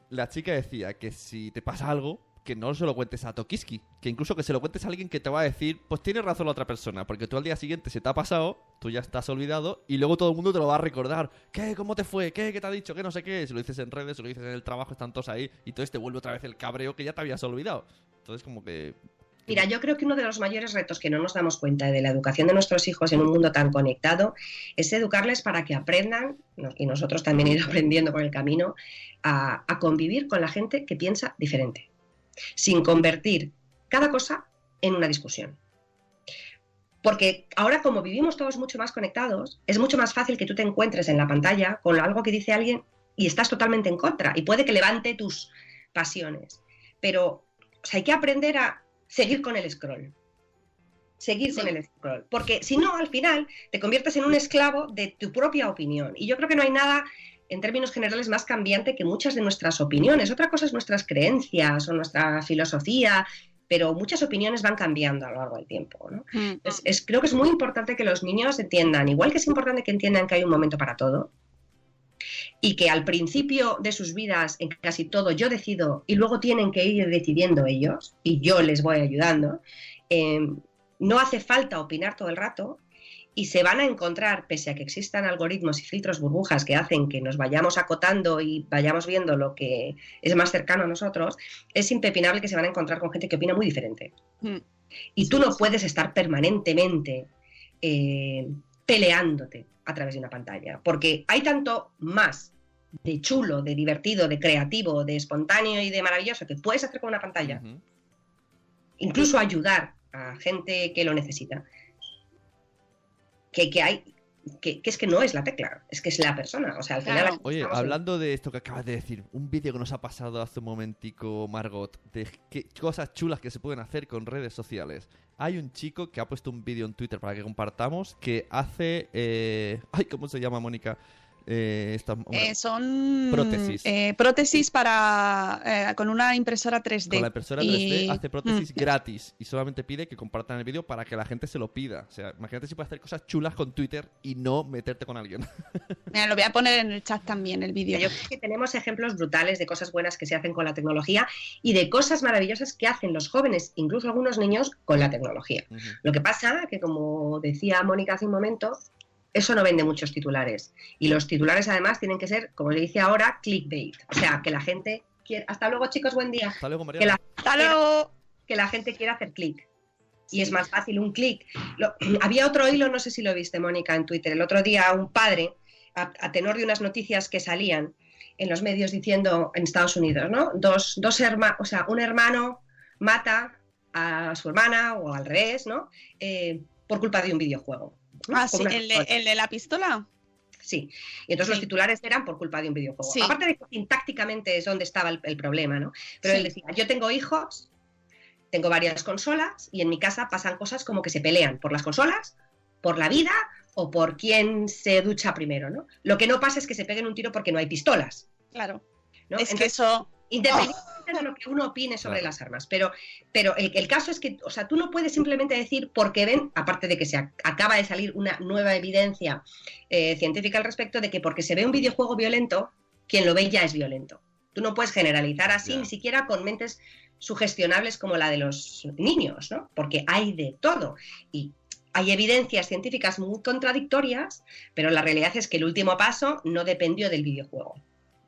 La chica decía que si te pasa algo, que no se lo cuentes a Tokiski, que incluso que se lo cuentes a alguien que te va a decir, pues tiene razón la otra persona, porque tú al día siguiente se te ha pasado, tú ya estás olvidado, y luego todo el mundo te lo va a recordar. ¿Qué? ¿Cómo te fue? ¿Qué? ¿Qué te ha dicho? ¿Qué no sé qué? Si lo dices en redes, si lo dices en el trabajo, están todos ahí, y entonces te vuelve otra vez el cabreo que ya te habías olvidado. Entonces como que... Mira, yo creo que uno de los mayores retos que no nos damos cuenta de la educación de nuestros hijos en un mundo tan conectado es educarles para que aprendan, y nosotros también *laughs* ir aprendiendo por el camino, a convivir con la gente que piensa diferente, sin convertir cada cosa en una discusión. Porque ahora como vivimos todos mucho más conectados, es mucho más fácil que tú te encuentres en la pantalla con algo que dice alguien y estás totalmente en contra y puede que levante tus pasiones. Pero o sea, hay que aprender a seguir con el scroll. Seguir con el scroll. Porque si no, al final te conviertes en un esclavo de tu propia opinión. Y yo creo que no hay nada, en términos generales, más cambiante que muchas de nuestras opiniones. Otra cosa es nuestras creencias o nuestra filosofía, pero muchas opiniones van cambiando a lo largo del tiempo. ¿no? Mm. Es- es- creo que es muy importante que los niños entiendan, igual que es importante que entiendan que hay un momento para todo, y que al principio de sus vidas, en casi todo, yo decido y luego tienen que ir decidiendo ellos, y yo les voy ayudando, eh, no hace falta opinar todo el rato. Y se van a encontrar, pese a que existan algoritmos y filtros burbujas que hacen que nos vayamos acotando y vayamos viendo lo que es más cercano a nosotros, es impepinable que se van a encontrar con gente que opina muy diferente. Mm. Y tú no puedes estar permanentemente eh, peleándote a través de una pantalla, porque hay tanto más de chulo, de divertido, de creativo, de espontáneo y de maravilloso que puedes hacer con una pantalla, incluso ayudar a gente que lo necesita, que, que hay, que, que es que no es la tecla, es que es la persona, o sea, al Claro. final... Oye, en- hablando de esto que acabas de decir, un vídeo que nos ha pasado hace un momentico, Margot, de qué cosas chulas que se pueden hacer con redes sociales. Hay un chico que ha puesto un vídeo en Twitter para que compartamos que hace... eh, *laughs* Ay, ¿cómo se llama, Mónica? Eh, esta- bueno, Eh, son Prótesis. eh, prótesis para eh, con una impresora 3D. con la impresora Y- 3D hace prótesis Mm. *laughs* gratis y solamente pide que compartan el vídeo para que la gente se lo pida. O sea, imagínate si puedes hacer cosas chulas con Twitter y no meterte con alguien. *laughs* Mira, lo voy a poner en el chat también, el vídeo. Yo creo que tenemos ejemplos brutales de cosas buenas que se hacen con la tecnología y de cosas maravillosas que hacen los jóvenes, incluso algunos niños, con la tecnología. Lo que pasa que, como decía Mónica hace un momento, eso no vende muchos titulares. Y los titulares, además, tienen que ser, como le dice ahora, clickbait. O sea, que la gente quiera... Hasta luego, chicos, buen día. Hasta luego, Que Mariana. la, ¡Hasta luego! que la gente quiera hacer clic. Y es más fácil un clic. Lo- *clears throat* Había otro hilo, no sé si lo viste, Mónica, en Twitter. El otro día un padre, a, a tenor de unas noticias que salían, en los medios diciendo en Estados Unidos, ¿no? Dos, dos hermanos, o sea, un hermano mata a su hermana o al revés, ¿no? Eh, por culpa de un videojuego. Ah, sí, el de, cosa. el de la pistola. Sí, y entonces los titulares eran por culpa de un videojuego. Sí. Aparte de que sintácticamente es donde estaba el, el problema, ¿no? Pero Sí. él decía, yo tengo hijos, tengo varias consolas y en mi casa pasan cosas como que se pelean por las consolas, por la vida o por quién se ducha primero, ¿no? Lo que no pasa es que se peguen un tiro porque no hay pistolas, Claro. ¿no? Es que eso. Independientemente de lo que uno opine sobre Claro. las armas, pero, pero el, el caso es que, o sea, tú no puedes simplemente decir porque ven, aparte de que se ac- acaba de salir una nueva evidencia eh, científica al respecto, de que porque se ve un videojuego violento, quien lo ve ya es violento. Tú no puedes generalizar así, ni siquiera con mentes sugestionables como la de los niños, ¿no? Porque hay de todo. Y hay evidencias científicas muy contradictorias, pero la realidad es que el último paso no dependió del videojuego.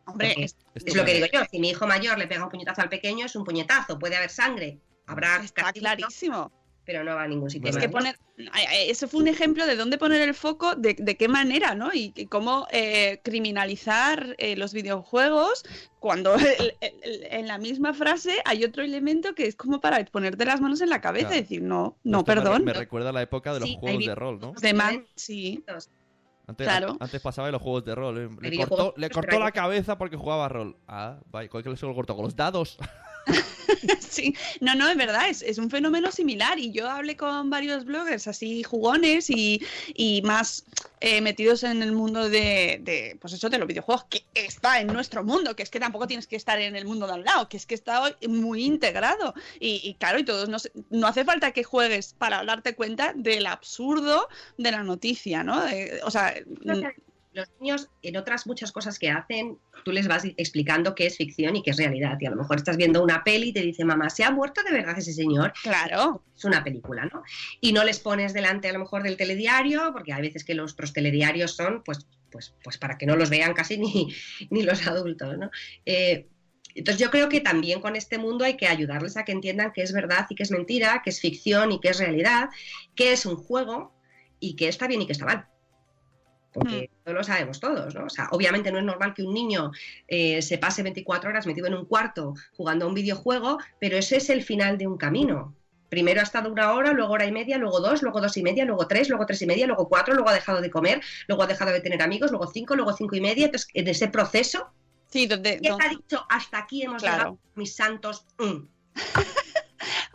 Hombre, Porque- es- lo que digo yo, si mi hijo mayor le pega un puñetazo al pequeño, es un puñetazo, puede haber sangre, habrá está castigo, clarísimo. pero no va a ningún sitio. Es que poner, ay, ay, eso fue un ejemplo de dónde poner el foco, de, de qué manera, ¿no? Y, y cómo eh, criminalizar eh, los videojuegos cuando *laughs* el- el- el- en la misma frase hay otro elemento que es como para ponerte las manos en la cabeza Claro. y decir, no, no, esto perdón. Me, recuerda a la época de los Sí, juegos de rol, ¿no? De man, sí. Antes, Claro. antes pasaba de los juegos de rol. ¿eh? Le cortó, le cortó la cabeza porque jugaba rol. Ah, vaya, ¿con qué le cortó? ¿Con los dados? *laughs* Sí, no, no, es verdad, es, es un fenómeno similar y yo hablé con varios bloggers así jugones y, y más eh, metidos en el mundo de, de, pues eso, de los videojuegos, que está en nuestro mundo, que es que tampoco tienes que estar en el mundo de al lado, que es que está hoy muy integrado y, y claro, y todos nos- no hace falta que juegues para darte cuenta del absurdo de la noticia, ¿no? De- o sea, No Los niños, en otras muchas cosas que hacen, tú les vas explicando qué es ficción y qué es realidad. Y a lo mejor estás viendo una peli y te dice, mamá, ¿se ha muerto de verdad ese señor? claro, Es una película, ¿no? Y no les pones delante a lo mejor del telediario, porque hay veces que los, telediarios son, pues, pues, pues para que no los vean casi ni, *laughs* ni los adultos, ¿no? Eh, entonces yo creo que también con este mundo hay que ayudarles a que entiendan que es verdad y que es mentira, que es ficción y que es realidad, que es un juego y que está bien y que está mal. Porque no lo sabemos todos, ¿no? O sea, obviamente no es normal que un niño eh, se pase 24 horas metido en un cuarto jugando a un videojuego, pero ese es el final de un camino. Primero ha estado una hora, luego hora y media, luego dos, luego dos y media, luego tres, luego tres y media, luego cuatro, luego ha dejado de comer, luego ha dejado de tener amigos, luego cinco, luego cinco y media. Entonces, en ese proceso, sí, donde, ¿qué ha dicho? Hasta aquí hemos Claro. llegado, mis santos. mm".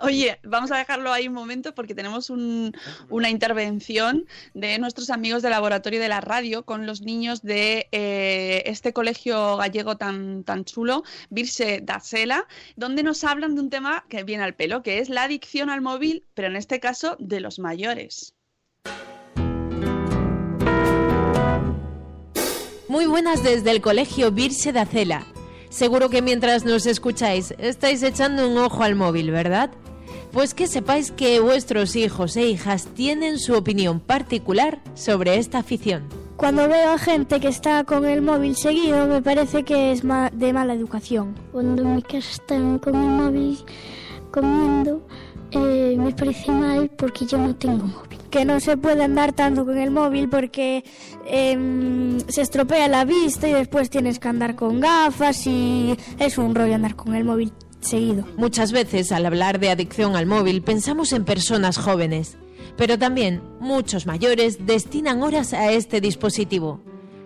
Oye, vamos a dejarlo ahí un momento porque tenemos un- una intervención de nuestros amigos del laboratorio de la radio con los niños de eh, este colegio gallego tan, tan chulo, Virse da Sela, donde nos hablan de un tema que viene al pelo, que es la adicción al móvil, pero en este caso de los mayores. Muy buenas desde el colegio Virse de Acela. Seguro que mientras nos escucháis estáis echando un ojo al móvil, ¿verdad? Pues que sepáis que vuestros hijos e hijas tienen su opinión particular sobre esta afición. Cuando veo a gente que está con el móvil seguido, me parece que es de mala educación. Cuando en mi casa están con el móvil comiendo, eh, me parece mal porque yo no tengo móvil. Que no se puede andar tanto con el móvil porque em, se estropea la vista y después tienes que andar con gafas y es un rollo andar con el móvil seguido. Muchas veces al hablar de adicción al móvil pensamos en personas jóvenes, pero también muchos mayores destinan horas a este dispositivo.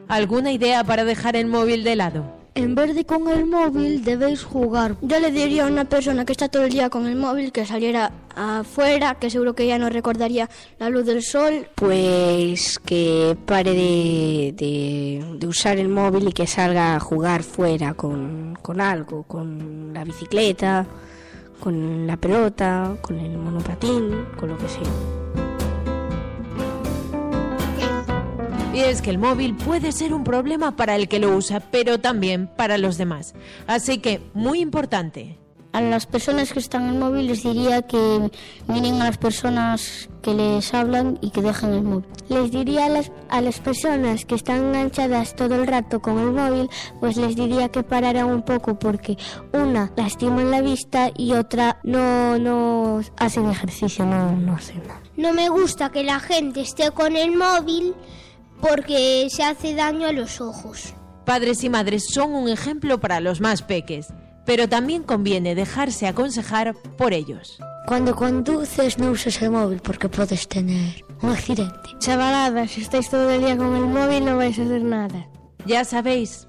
¿Alguna idea para dejar el móvil de lado? En vez de con el móvil debéis jugar. Yo le diría a una persona que está todo el día con el móvil que saliera afuera, que seguro que ya no recordaría la luz del sol. Pues que pare de, de- de usar el móvil y que salga a jugar fuera con, con algo, con la bicicleta, con la pelota, con el monopatín, con lo que sea. Y es que el móvil puede ser un problema para el que lo usa, pero también para los demás. Así que, muy importante, A las personas que están en el móvil les diría que miren a las personas que les hablan y que dejen el móvil. Les diría a las, a las personas que están enganchadas todo el rato con el móvil, pues les diría que pararan un poco porque una lastiman la vista y otra no, no hacen ejercicio, no, no hacen nada. No me gusta que la gente esté con el móvil porque se hace daño a los ojos. Padres y madres son un ejemplo para los más peques, pero también conviene dejarse aconsejar por ellos. Cuando conduces no uses el móvil porque puedes tener un accidente. Chavalada, si estáis todo el día con el móvil no vais a hacer nada. Ya sabéis,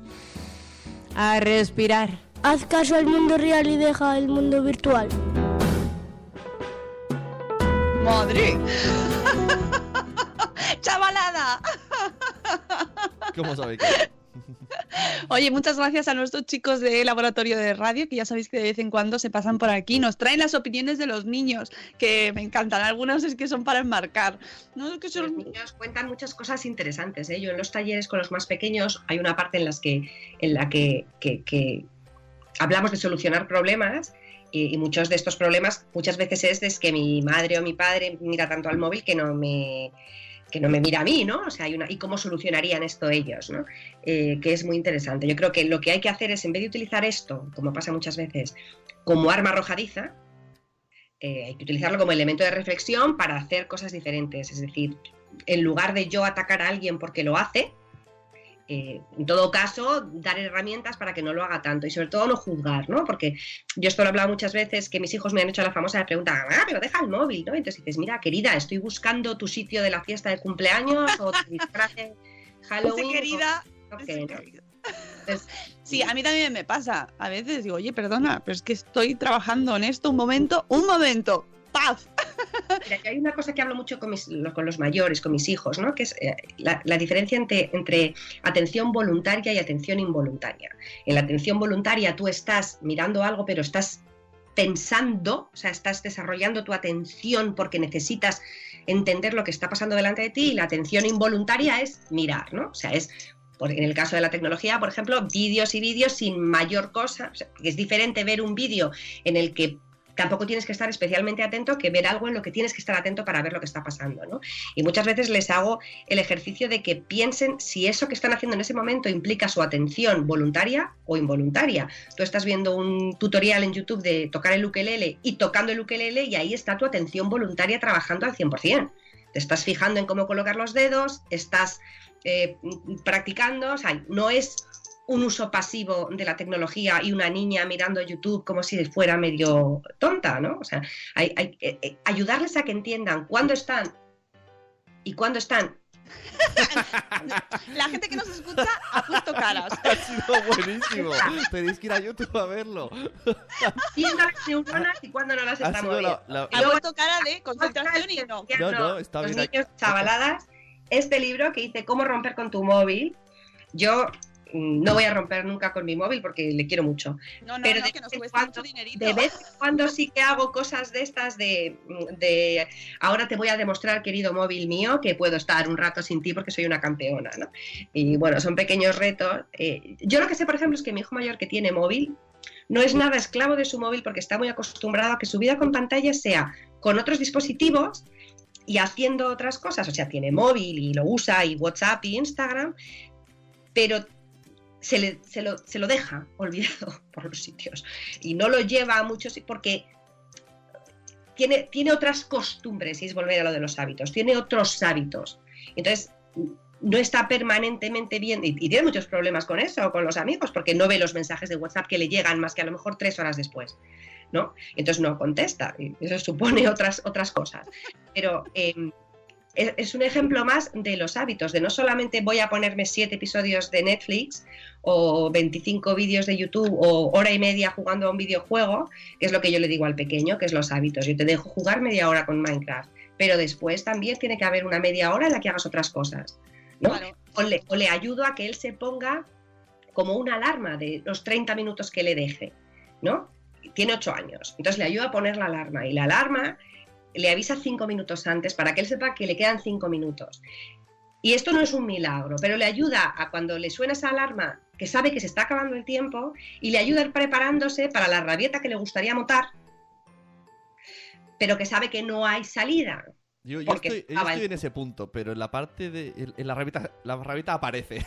a respirar. Haz caso al mundo real y deja el mundo virtual. ¡Madre! ¡Chavalada! ¿Cómo sabéis que? Oye, muchas gracias a nuestros chicos de Laboratorio de Radio, que ya sabéis que de vez en cuando se pasan por aquí, nos traen las opiniones de los niños, que me encantan. Algunas es que son para enmarcar. ¿no? Que son... Los niños cuentan muchas cosas interesantes. ¿eh? Yo en los talleres con los más pequeños hay una parte en, las que, en la que, que, que hablamos de solucionar problemas y, y, muchos de estos problemas muchas veces es, es que mi madre o mi padre mira tanto al móvil que no me que no me mira a mí, ¿no? O sea, hay una, y cómo solucionarían esto ellos, ¿no? Eh, que es muy interesante. Yo creo que lo que hay que hacer es, en vez de utilizar esto, como pasa muchas veces, como arma arrojadiza, eh, hay que utilizarlo como elemento de reflexión para hacer cosas diferentes. Es decir, en lugar de yo atacar a alguien porque lo hace, eh, en todo caso, dar herramientas para que no lo haga tanto y sobre todo no juzgar, ¿no? Porque yo esto lo he hablado muchas veces que mis hijos me han hecho la famosa pregunta, ah, pero deja el móvil, ¿no? Entonces dices, mira, querida, estoy buscando tu sitio de la fiesta de cumpleaños o tu disfraz de Halloween. Ese querida. o... okay, ¿no? Entonces, *laughs* sí, a mí también me pasa. A veces digo, oye, perdona, pero es que estoy trabajando en esto un momento, un momento, paz. Mira, hay una cosa que hablo mucho con, mis, con los mayores, con mis hijos, ¿no? que es eh, la, diferencia entre, atención voluntaria y atención involuntaria. En la atención voluntaria tú estás mirando algo, pero estás pensando, o sea, estás desarrollando tu atención porque necesitas entender lo que está pasando delante de ti y la atención involuntaria es mirar, ¿no? O sea, es en el caso de la tecnología, por ejemplo, vídeos y vídeos sin mayor cosa. Es diferente ver un vídeo en el que tampoco tienes que estar especialmente atento que ver algo en lo que tienes que estar atento para ver lo que está pasando. ¿no? Y muchas veces les hago el ejercicio de que piensen si eso que están haciendo en ese momento implica su atención voluntaria o involuntaria. Tú estás viendo un tutorial en YouTube de tocar el ukelele y tocando el ukelele y ahí está tu atención voluntaria trabajando al 100%. Te estás fijando en cómo colocar los dedos, estás eh, practicando, o sea, no es un uso pasivo de la tecnología y una niña mirando YouTube como si fuera medio tonta, ¿no? O sea, hay, hay, eh, ayudarles a que entiendan cuándo están y cuándo están. La gente que nos escucha ha puesto caras. *laughs* Ha sido buenísimo. Tenéis que ir a YouTube a verlo. Viendo las neuronas y cuándo no las Ha estamos sido la- viendo. la- Ha puesto cara de concentración y no. No, no, está los bien. niños chavaladas, este libro que dice cómo romper con tu móvil, yo no voy a romper nunca con mi móvil porque le quiero mucho. No, no, Pero no, de que nos vez cuando-. De vez en cuando sí que hago cosas de estas de, de ahora te voy a demostrar, querido móvil mío, que puedo estar un rato sin ti porque soy una campeona, ¿no? Y bueno, son pequeños retos. Eh, yo lo que sé, por ejemplo, es que mi hijo mayor que tiene móvil no es nada esclavo de su móvil porque está muy acostumbrado a que su vida con pantallas sea con otros dispositivos y haciendo otras cosas. O sea, tiene móvil y lo usa y WhatsApp y Instagram, pero se, le- se lo, se lo deja *laughs* olvidado por los sitios y no lo lleva a muchos porque tiene, tiene otras costumbres, y es volver a lo de los hábitos, tiene otros hábitos. Entonces, no está permanentemente viendo, y, y tiene muchos problemas con eso, con los amigos, porque no ve los mensajes de WhatsApp que le llegan más que a lo mejor tres horas después. ¿no? Entonces no contesta, y eso supone *laughs* otras, otras cosas. Pero eh, es, un ejemplo más de los hábitos, de no solamente voy a ponerme siete episodios de Netflix o 25 vídeos de YouTube o hora y media jugando a un videojuego, que es lo que yo le digo al pequeño, que es los hábitos. Yo te dejo jugar media hora con Minecraft, pero después también tiene que haber una media hora en la que hagas otras cosas. ¿no? O, le, o le ayudo a que él se ponga como una alarma de los 30 minutos que le deje, ¿no? Tiene 8 años, entonces le ayudo a poner la alarma y la alarma le avisa 5 minutos antes para que él sepa que le quedan 5 minutos. Y esto no es un milagro, pero le ayuda a cuando le suena esa alarma, que sabe que se está acabando el tiempo, y le ayuda a ir preparándose para la rabieta que le gustaría montar, pero que sabe que no hay salida. Yo, yo estoy, yo en ese punto, pero en la parte de. En, la revista. La revista aparece.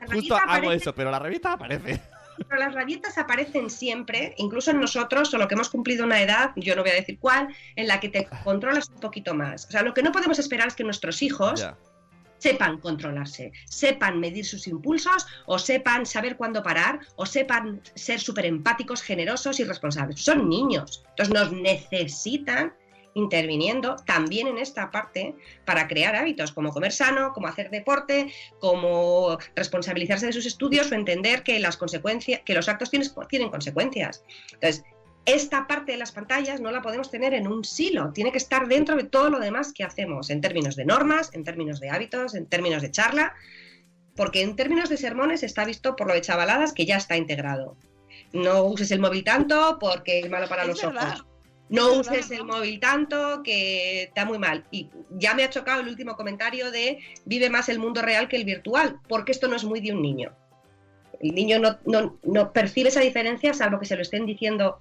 La *laughs* Justo rabieta hago eso, pero la revista aparece. Pero las rabietas aparecen siempre, incluso en nosotros, solo que hemos cumplido una edad, yo no voy a decir cuál, en la que te controlas un poquito más. O sea, lo que no podemos esperar es que nuestros hijos sepan controlarse, sepan medir sus impulsos o sepan saber cuándo parar o sepan ser súper empáticos, generosos y responsables. Son niños, entonces nos necesitan interviniendo también en esta parte para crear hábitos como comer sano, como hacer deporte, como responsabilizarse de sus estudios o entender que las consecuencias, que los actos tienen, tienen consecuencias. Entonces, esta parte de las pantallas no la podemos tener en un silo, tiene que estar dentro de todo lo demás que hacemos, en términos de normas, en términos de hábitos, en términos de charla, porque en términos de sermones está visto por lo de chavaladas que ya está integrado. No uses el móvil tanto porque es malo para los ojos. No uses el móvil tanto que está muy mal. Y ya me ha chocado el último comentario de vive más el mundo real que el virtual, porque esto no es muy de un niño. El niño no, no, no percibe esa diferencia salvo que se lo estén diciendo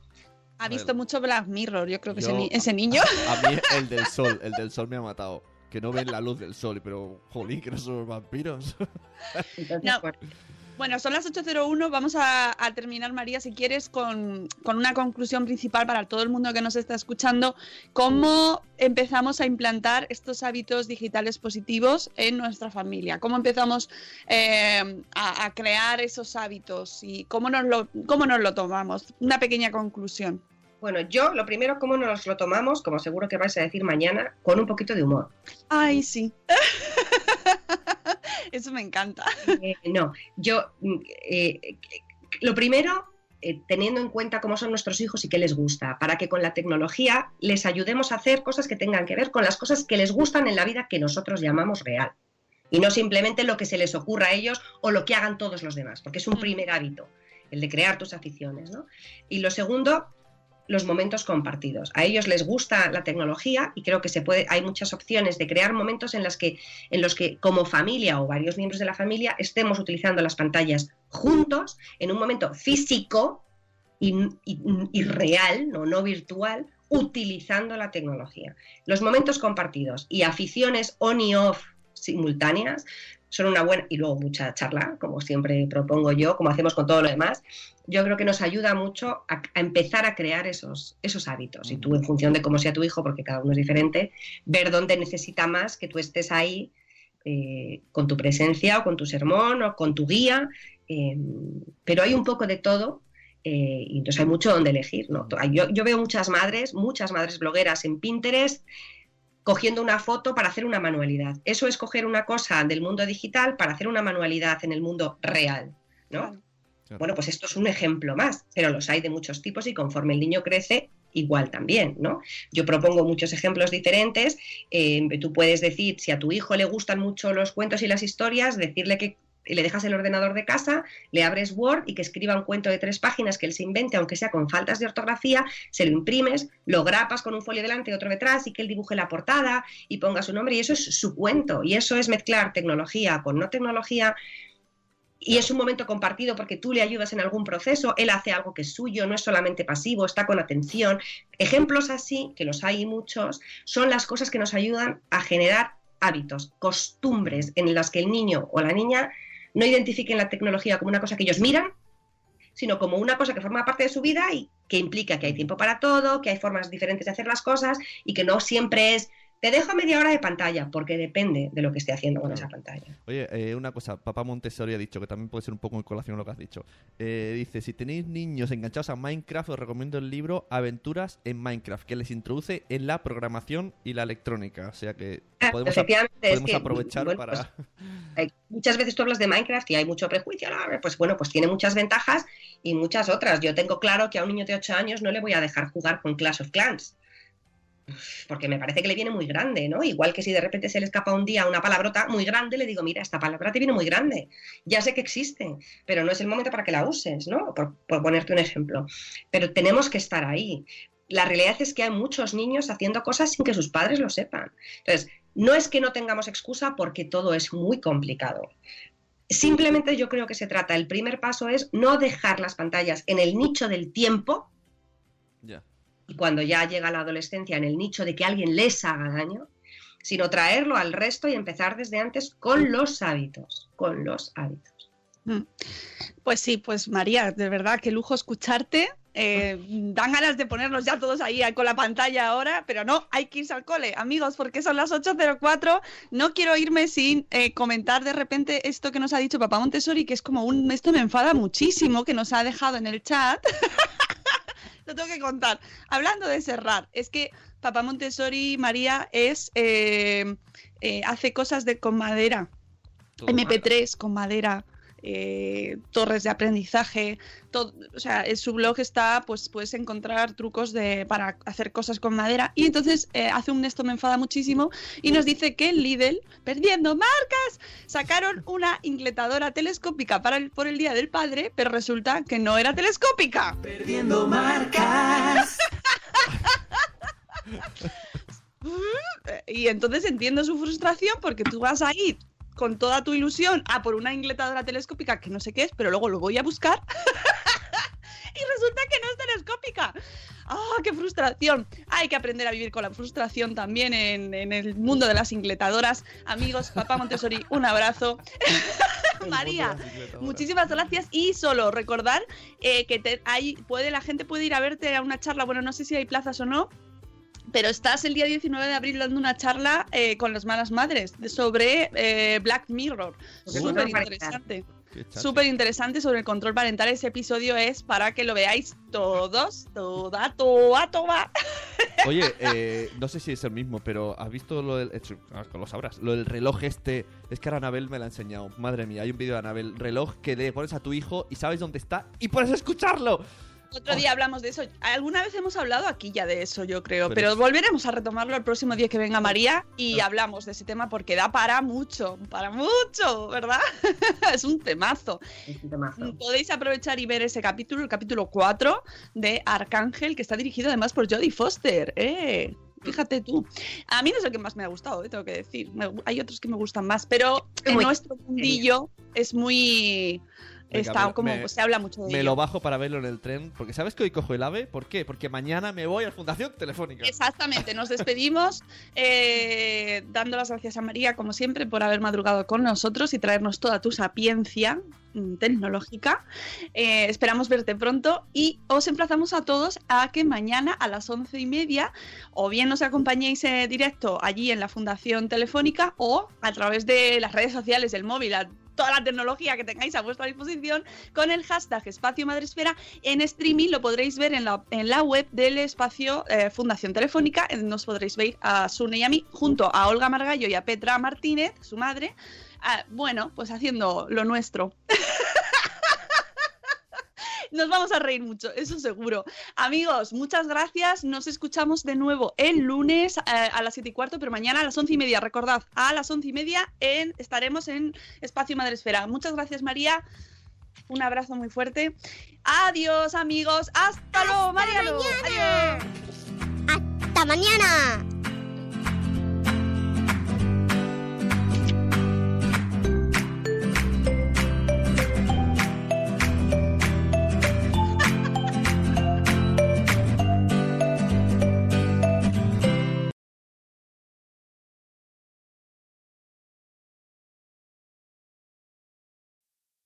ha visto mucho Black Mirror, yo creo que ese, niño. A, mí el *laughs* del sol, el del sol me ha matado. Que no ven la luz del sol, pero jolín, que no somos vampiros. Bueno, son las 8.01, vamos a, terminar, María, si quieres, con, con, una conclusión principal para todo el mundo que nos está escuchando. ¿Cómo empezamos a implantar estos hábitos digitales positivos en nuestra familia? ¿Cómo empezamos eh, a, a, crear esos hábitos y cómo nos, lo, cómo nos lo tomamos? Una pequeña conclusión. Bueno, yo lo primero, ¿cómo nos lo tomamos? Como seguro que vais a decir mañana, con un poquito de humor. Ay, sí. *laughs* Eso me encanta. Eh, no, yo mm, eh, lo primero, eh, teniendo en cuenta cómo son nuestros hijos y qué les gusta, para que con la tecnología les ayudemos a hacer cosas que tengan que ver con las cosas que les gustan en la vida que nosotros llamamos real. Y no simplemente lo que se les ocurra a ellos o lo que hagan todos los demás, porque es un mm. primer hábito, el de crear tus aficiones. ¿no? Y lo segundo, los momentos compartidos. A ellos les gusta la tecnología y creo que se puede, hay muchas opciones de crear momentos en, que, en los que como familia o varios miembros de la familia estemos utilizando las pantallas juntos en un momento físico y, real, no, no virtual, utilizando la tecnología. Los momentos compartidos y aficiones on y off simultáneas son una buena, y luego mucha charla, como siempre propongo yo, como hacemos con todo lo demás, yo creo que nos ayuda mucho a, empezar a crear esos, esos hábitos. Y tú, en función de cómo sea tu hijo, porque cada uno es diferente, ver dónde necesita más que tú estés ahí eh, con tu presencia o con tu sermón o con tu guía. Eh, pero hay un poco de todo eh, y entonces hay mucho donde elegir. ¿no? Yo, yo veo muchas madres, muchas madres blogueras en Pinterest cogiendo una foto para hacer una manualidad. Eso es coger una cosa del mundo digital para hacer una manualidad en el mundo real, ¿no? Bueno, pues esto es un ejemplo más, pero los hay de muchos tipos y conforme el niño crece, igual también, ¿no? Yo propongo muchos ejemplos diferentes. Eh, tú puedes decir, si a tu hijo le gustan mucho los cuentos y las historias, decirle que le dejas el ordenador de casa, le abres Word y que escriba un cuento de tres páginas que él se invente, aunque sea con faltas de ortografía, se lo imprimes, lo grapas con un folio delante y otro detrás y que él dibuje la portada y ponga su nombre y eso es su cuento y eso es mezclar tecnología con no tecnología y es un momento compartido porque tú le ayudas en algún proceso, él hace algo que es suyo, no es solamente pasivo, está con atención. Ejemplos así, que los hay muchos, son las cosas que nos ayudan a generar hábitos, costumbres en las que el niño o la niña no identifiquen la tecnología como una cosa que ellos miran, sino como una cosa que forma parte de su vida y que implica que hay tiempo para todo, que hay formas diferentes de hacer las cosas y que no siempre es te dejo media hora de pantalla, porque depende de lo que esté haciendo con esa pantalla. Oye, eh, una cosa, papá Montessori ha dicho, que también puede ser un poco en colación lo que has dicho. Eh, dice, si tenéis niños enganchados a Minecraft, os recomiendo el libro Aventuras en Minecraft, que les introduce en la programación y la electrónica. O sea que ah, podemos, aprovechar para... Pues, muchas veces tú hablas de Minecraft y hay mucho prejuicio, pues bueno, pues tiene muchas ventajas y muchas otras. Yo tengo claro que a un niño de 8 años no le voy a dejar jugar con Clash of Clans porque me parece que le viene muy grande, ¿no? Igual que si de repente se le escapa un día una palabrota muy grande, le digo, mira, esta palabra te viene muy grande, ya sé que existe, pero no es el momento para que la uses, ¿no? Por, ponerte un ejemplo. Pero tenemos que estar ahí. La realidad es que hay muchos niños haciendo cosas sin que sus padres lo sepan. Entonces, no es que no tengamos excusa porque todo es muy complicado. Simplemente yo creo que se trata, el primer paso es no dejar las pantallas en el nicho del tiempo, y cuando ya llega la adolescencia en el nicho de que alguien les haga daño, sino traerlo al resto y empezar desde antes con los hábitos, con los hábitos. Mm. Pues sí, pues María, de verdad, qué lujo escucharte. Eh, dan ganas de ponernos ya todos ahí con la pantalla ahora, pero no, hay que irse al cole, amigos, porque son las 8.04. No quiero irme sin eh, comentar de repente esto que nos ha dicho Papá Montessori, que es como un. Esto me enfada muchísimo, que nos ha dejado en el chat. *laughs* Tengo que contar. Hablando de cerrar, es que Papá Montessori, María, es. eh, eh, hace cosas de con madera. MP3 con madera. Eh, torres de aprendizaje, todo, o sea, en su blog está, pues puedes encontrar trucos de, para hacer cosas con madera. Y entonces eh, hace un esto me enfada muchísimo y nos dice que Lidl, perdiendo marcas, sacaron una ingletadora telescópica para el, por el Día del Padre, pero resulta que no era telescópica. Perdiendo marcas. *laughs* Y entonces entiendo su frustración porque tú vas a ir con toda tu ilusión a por una ingletadora telescópica que no sé qué es, pero luego lo voy a buscar *laughs* y resulta que no es telescópica. ¡Ah, qué frustración! Hay que aprender a vivir con la frustración también en, en el mundo de las ingletadoras. Amigos, papá Montessori, un abrazo. *laughs* María, muchísimas gracias. Y solo recordar eh, que te- hay, puede, la gente puede ir a verte a una charla. Bueno, no sé si hay plazas o no, pero estás el día 19 de abril dando una charla eh, con las malas madres sobre eh, Black Mirror. Súper interesante. Súper interesante sobre el control parental. Ese episodio es para que lo veáis todos, toda, toda, toda. *laughs* Oye, eh, no sé si es el mismo, pero ¿has visto lo del. ah, lo sabrás. Lo del reloj este. Es que ahora Anabel me lo ha enseñado. Madre mía, hay un vídeo de Anabel. Reloj que le pones a tu hijo y sabes dónde está y puedes escucharlo. Otro día hablamos de eso. Alguna vez hemos hablado aquí ya de eso, yo creo, Pero pero, volveremos a retomarlo el próximo día que venga María y hablamos de ese tema porque da para mucho, para mucho, ¿verdad? *laughs* es un temazo. Es un temazo. Podéis aprovechar y ver ese capítulo, el capítulo 4 de Arcángel, que está dirigido además por Jodie Foster. ¡Eh! Fíjate tú. A mí no es el que más me ha gustado, eh, tengo que decir. Me- hay otros que me gustan más, pero en nuestro mundillo es muy. Venga, está me- como. me- se habla mucho de Me ello. lo bajo para verlo en el tren. Porque ¿sabes que hoy cojo el AVE? ¿Por qué? Porque mañana me voy a Fundación Telefónica. Exactamente, nos despedimos eh, dando las gracias a María, como siempre, por haber madrugado con nosotros y traernos toda tu sapiencia mm, tecnológica. Eh, esperamos verte pronto y os emplazamos a todos a que mañana a las once y media o bien nos acompañéis en directo allí en la Fundación Telefónica o a través de las redes sociales del móvil. a toda la tecnología que tengáis a vuestra disposición con el hashtag Espacio Madresfera. En streaming lo podréis ver en la, en la web del espacio eh, Fundación Telefónica. Donde nos podréis ver a Sune y a mí junto a Olga Margallo y a Petra Martínez su madre. Ah, bueno pues haciendo lo nuestro *laughs* nos vamos a reír mucho, eso seguro. Amigos, muchas gracias. Nos escuchamos de nuevo el lunes eh, a las 7 y cuarto, pero mañana a las 11 y media. Recordad, a las 11 y media en, estaremos en Espacio Madresfera. Muchas gracias, María. Un abrazo muy fuerte. Adiós, amigos. Hasta, luego, Mariano. Adiós. ¡Hasta mañana!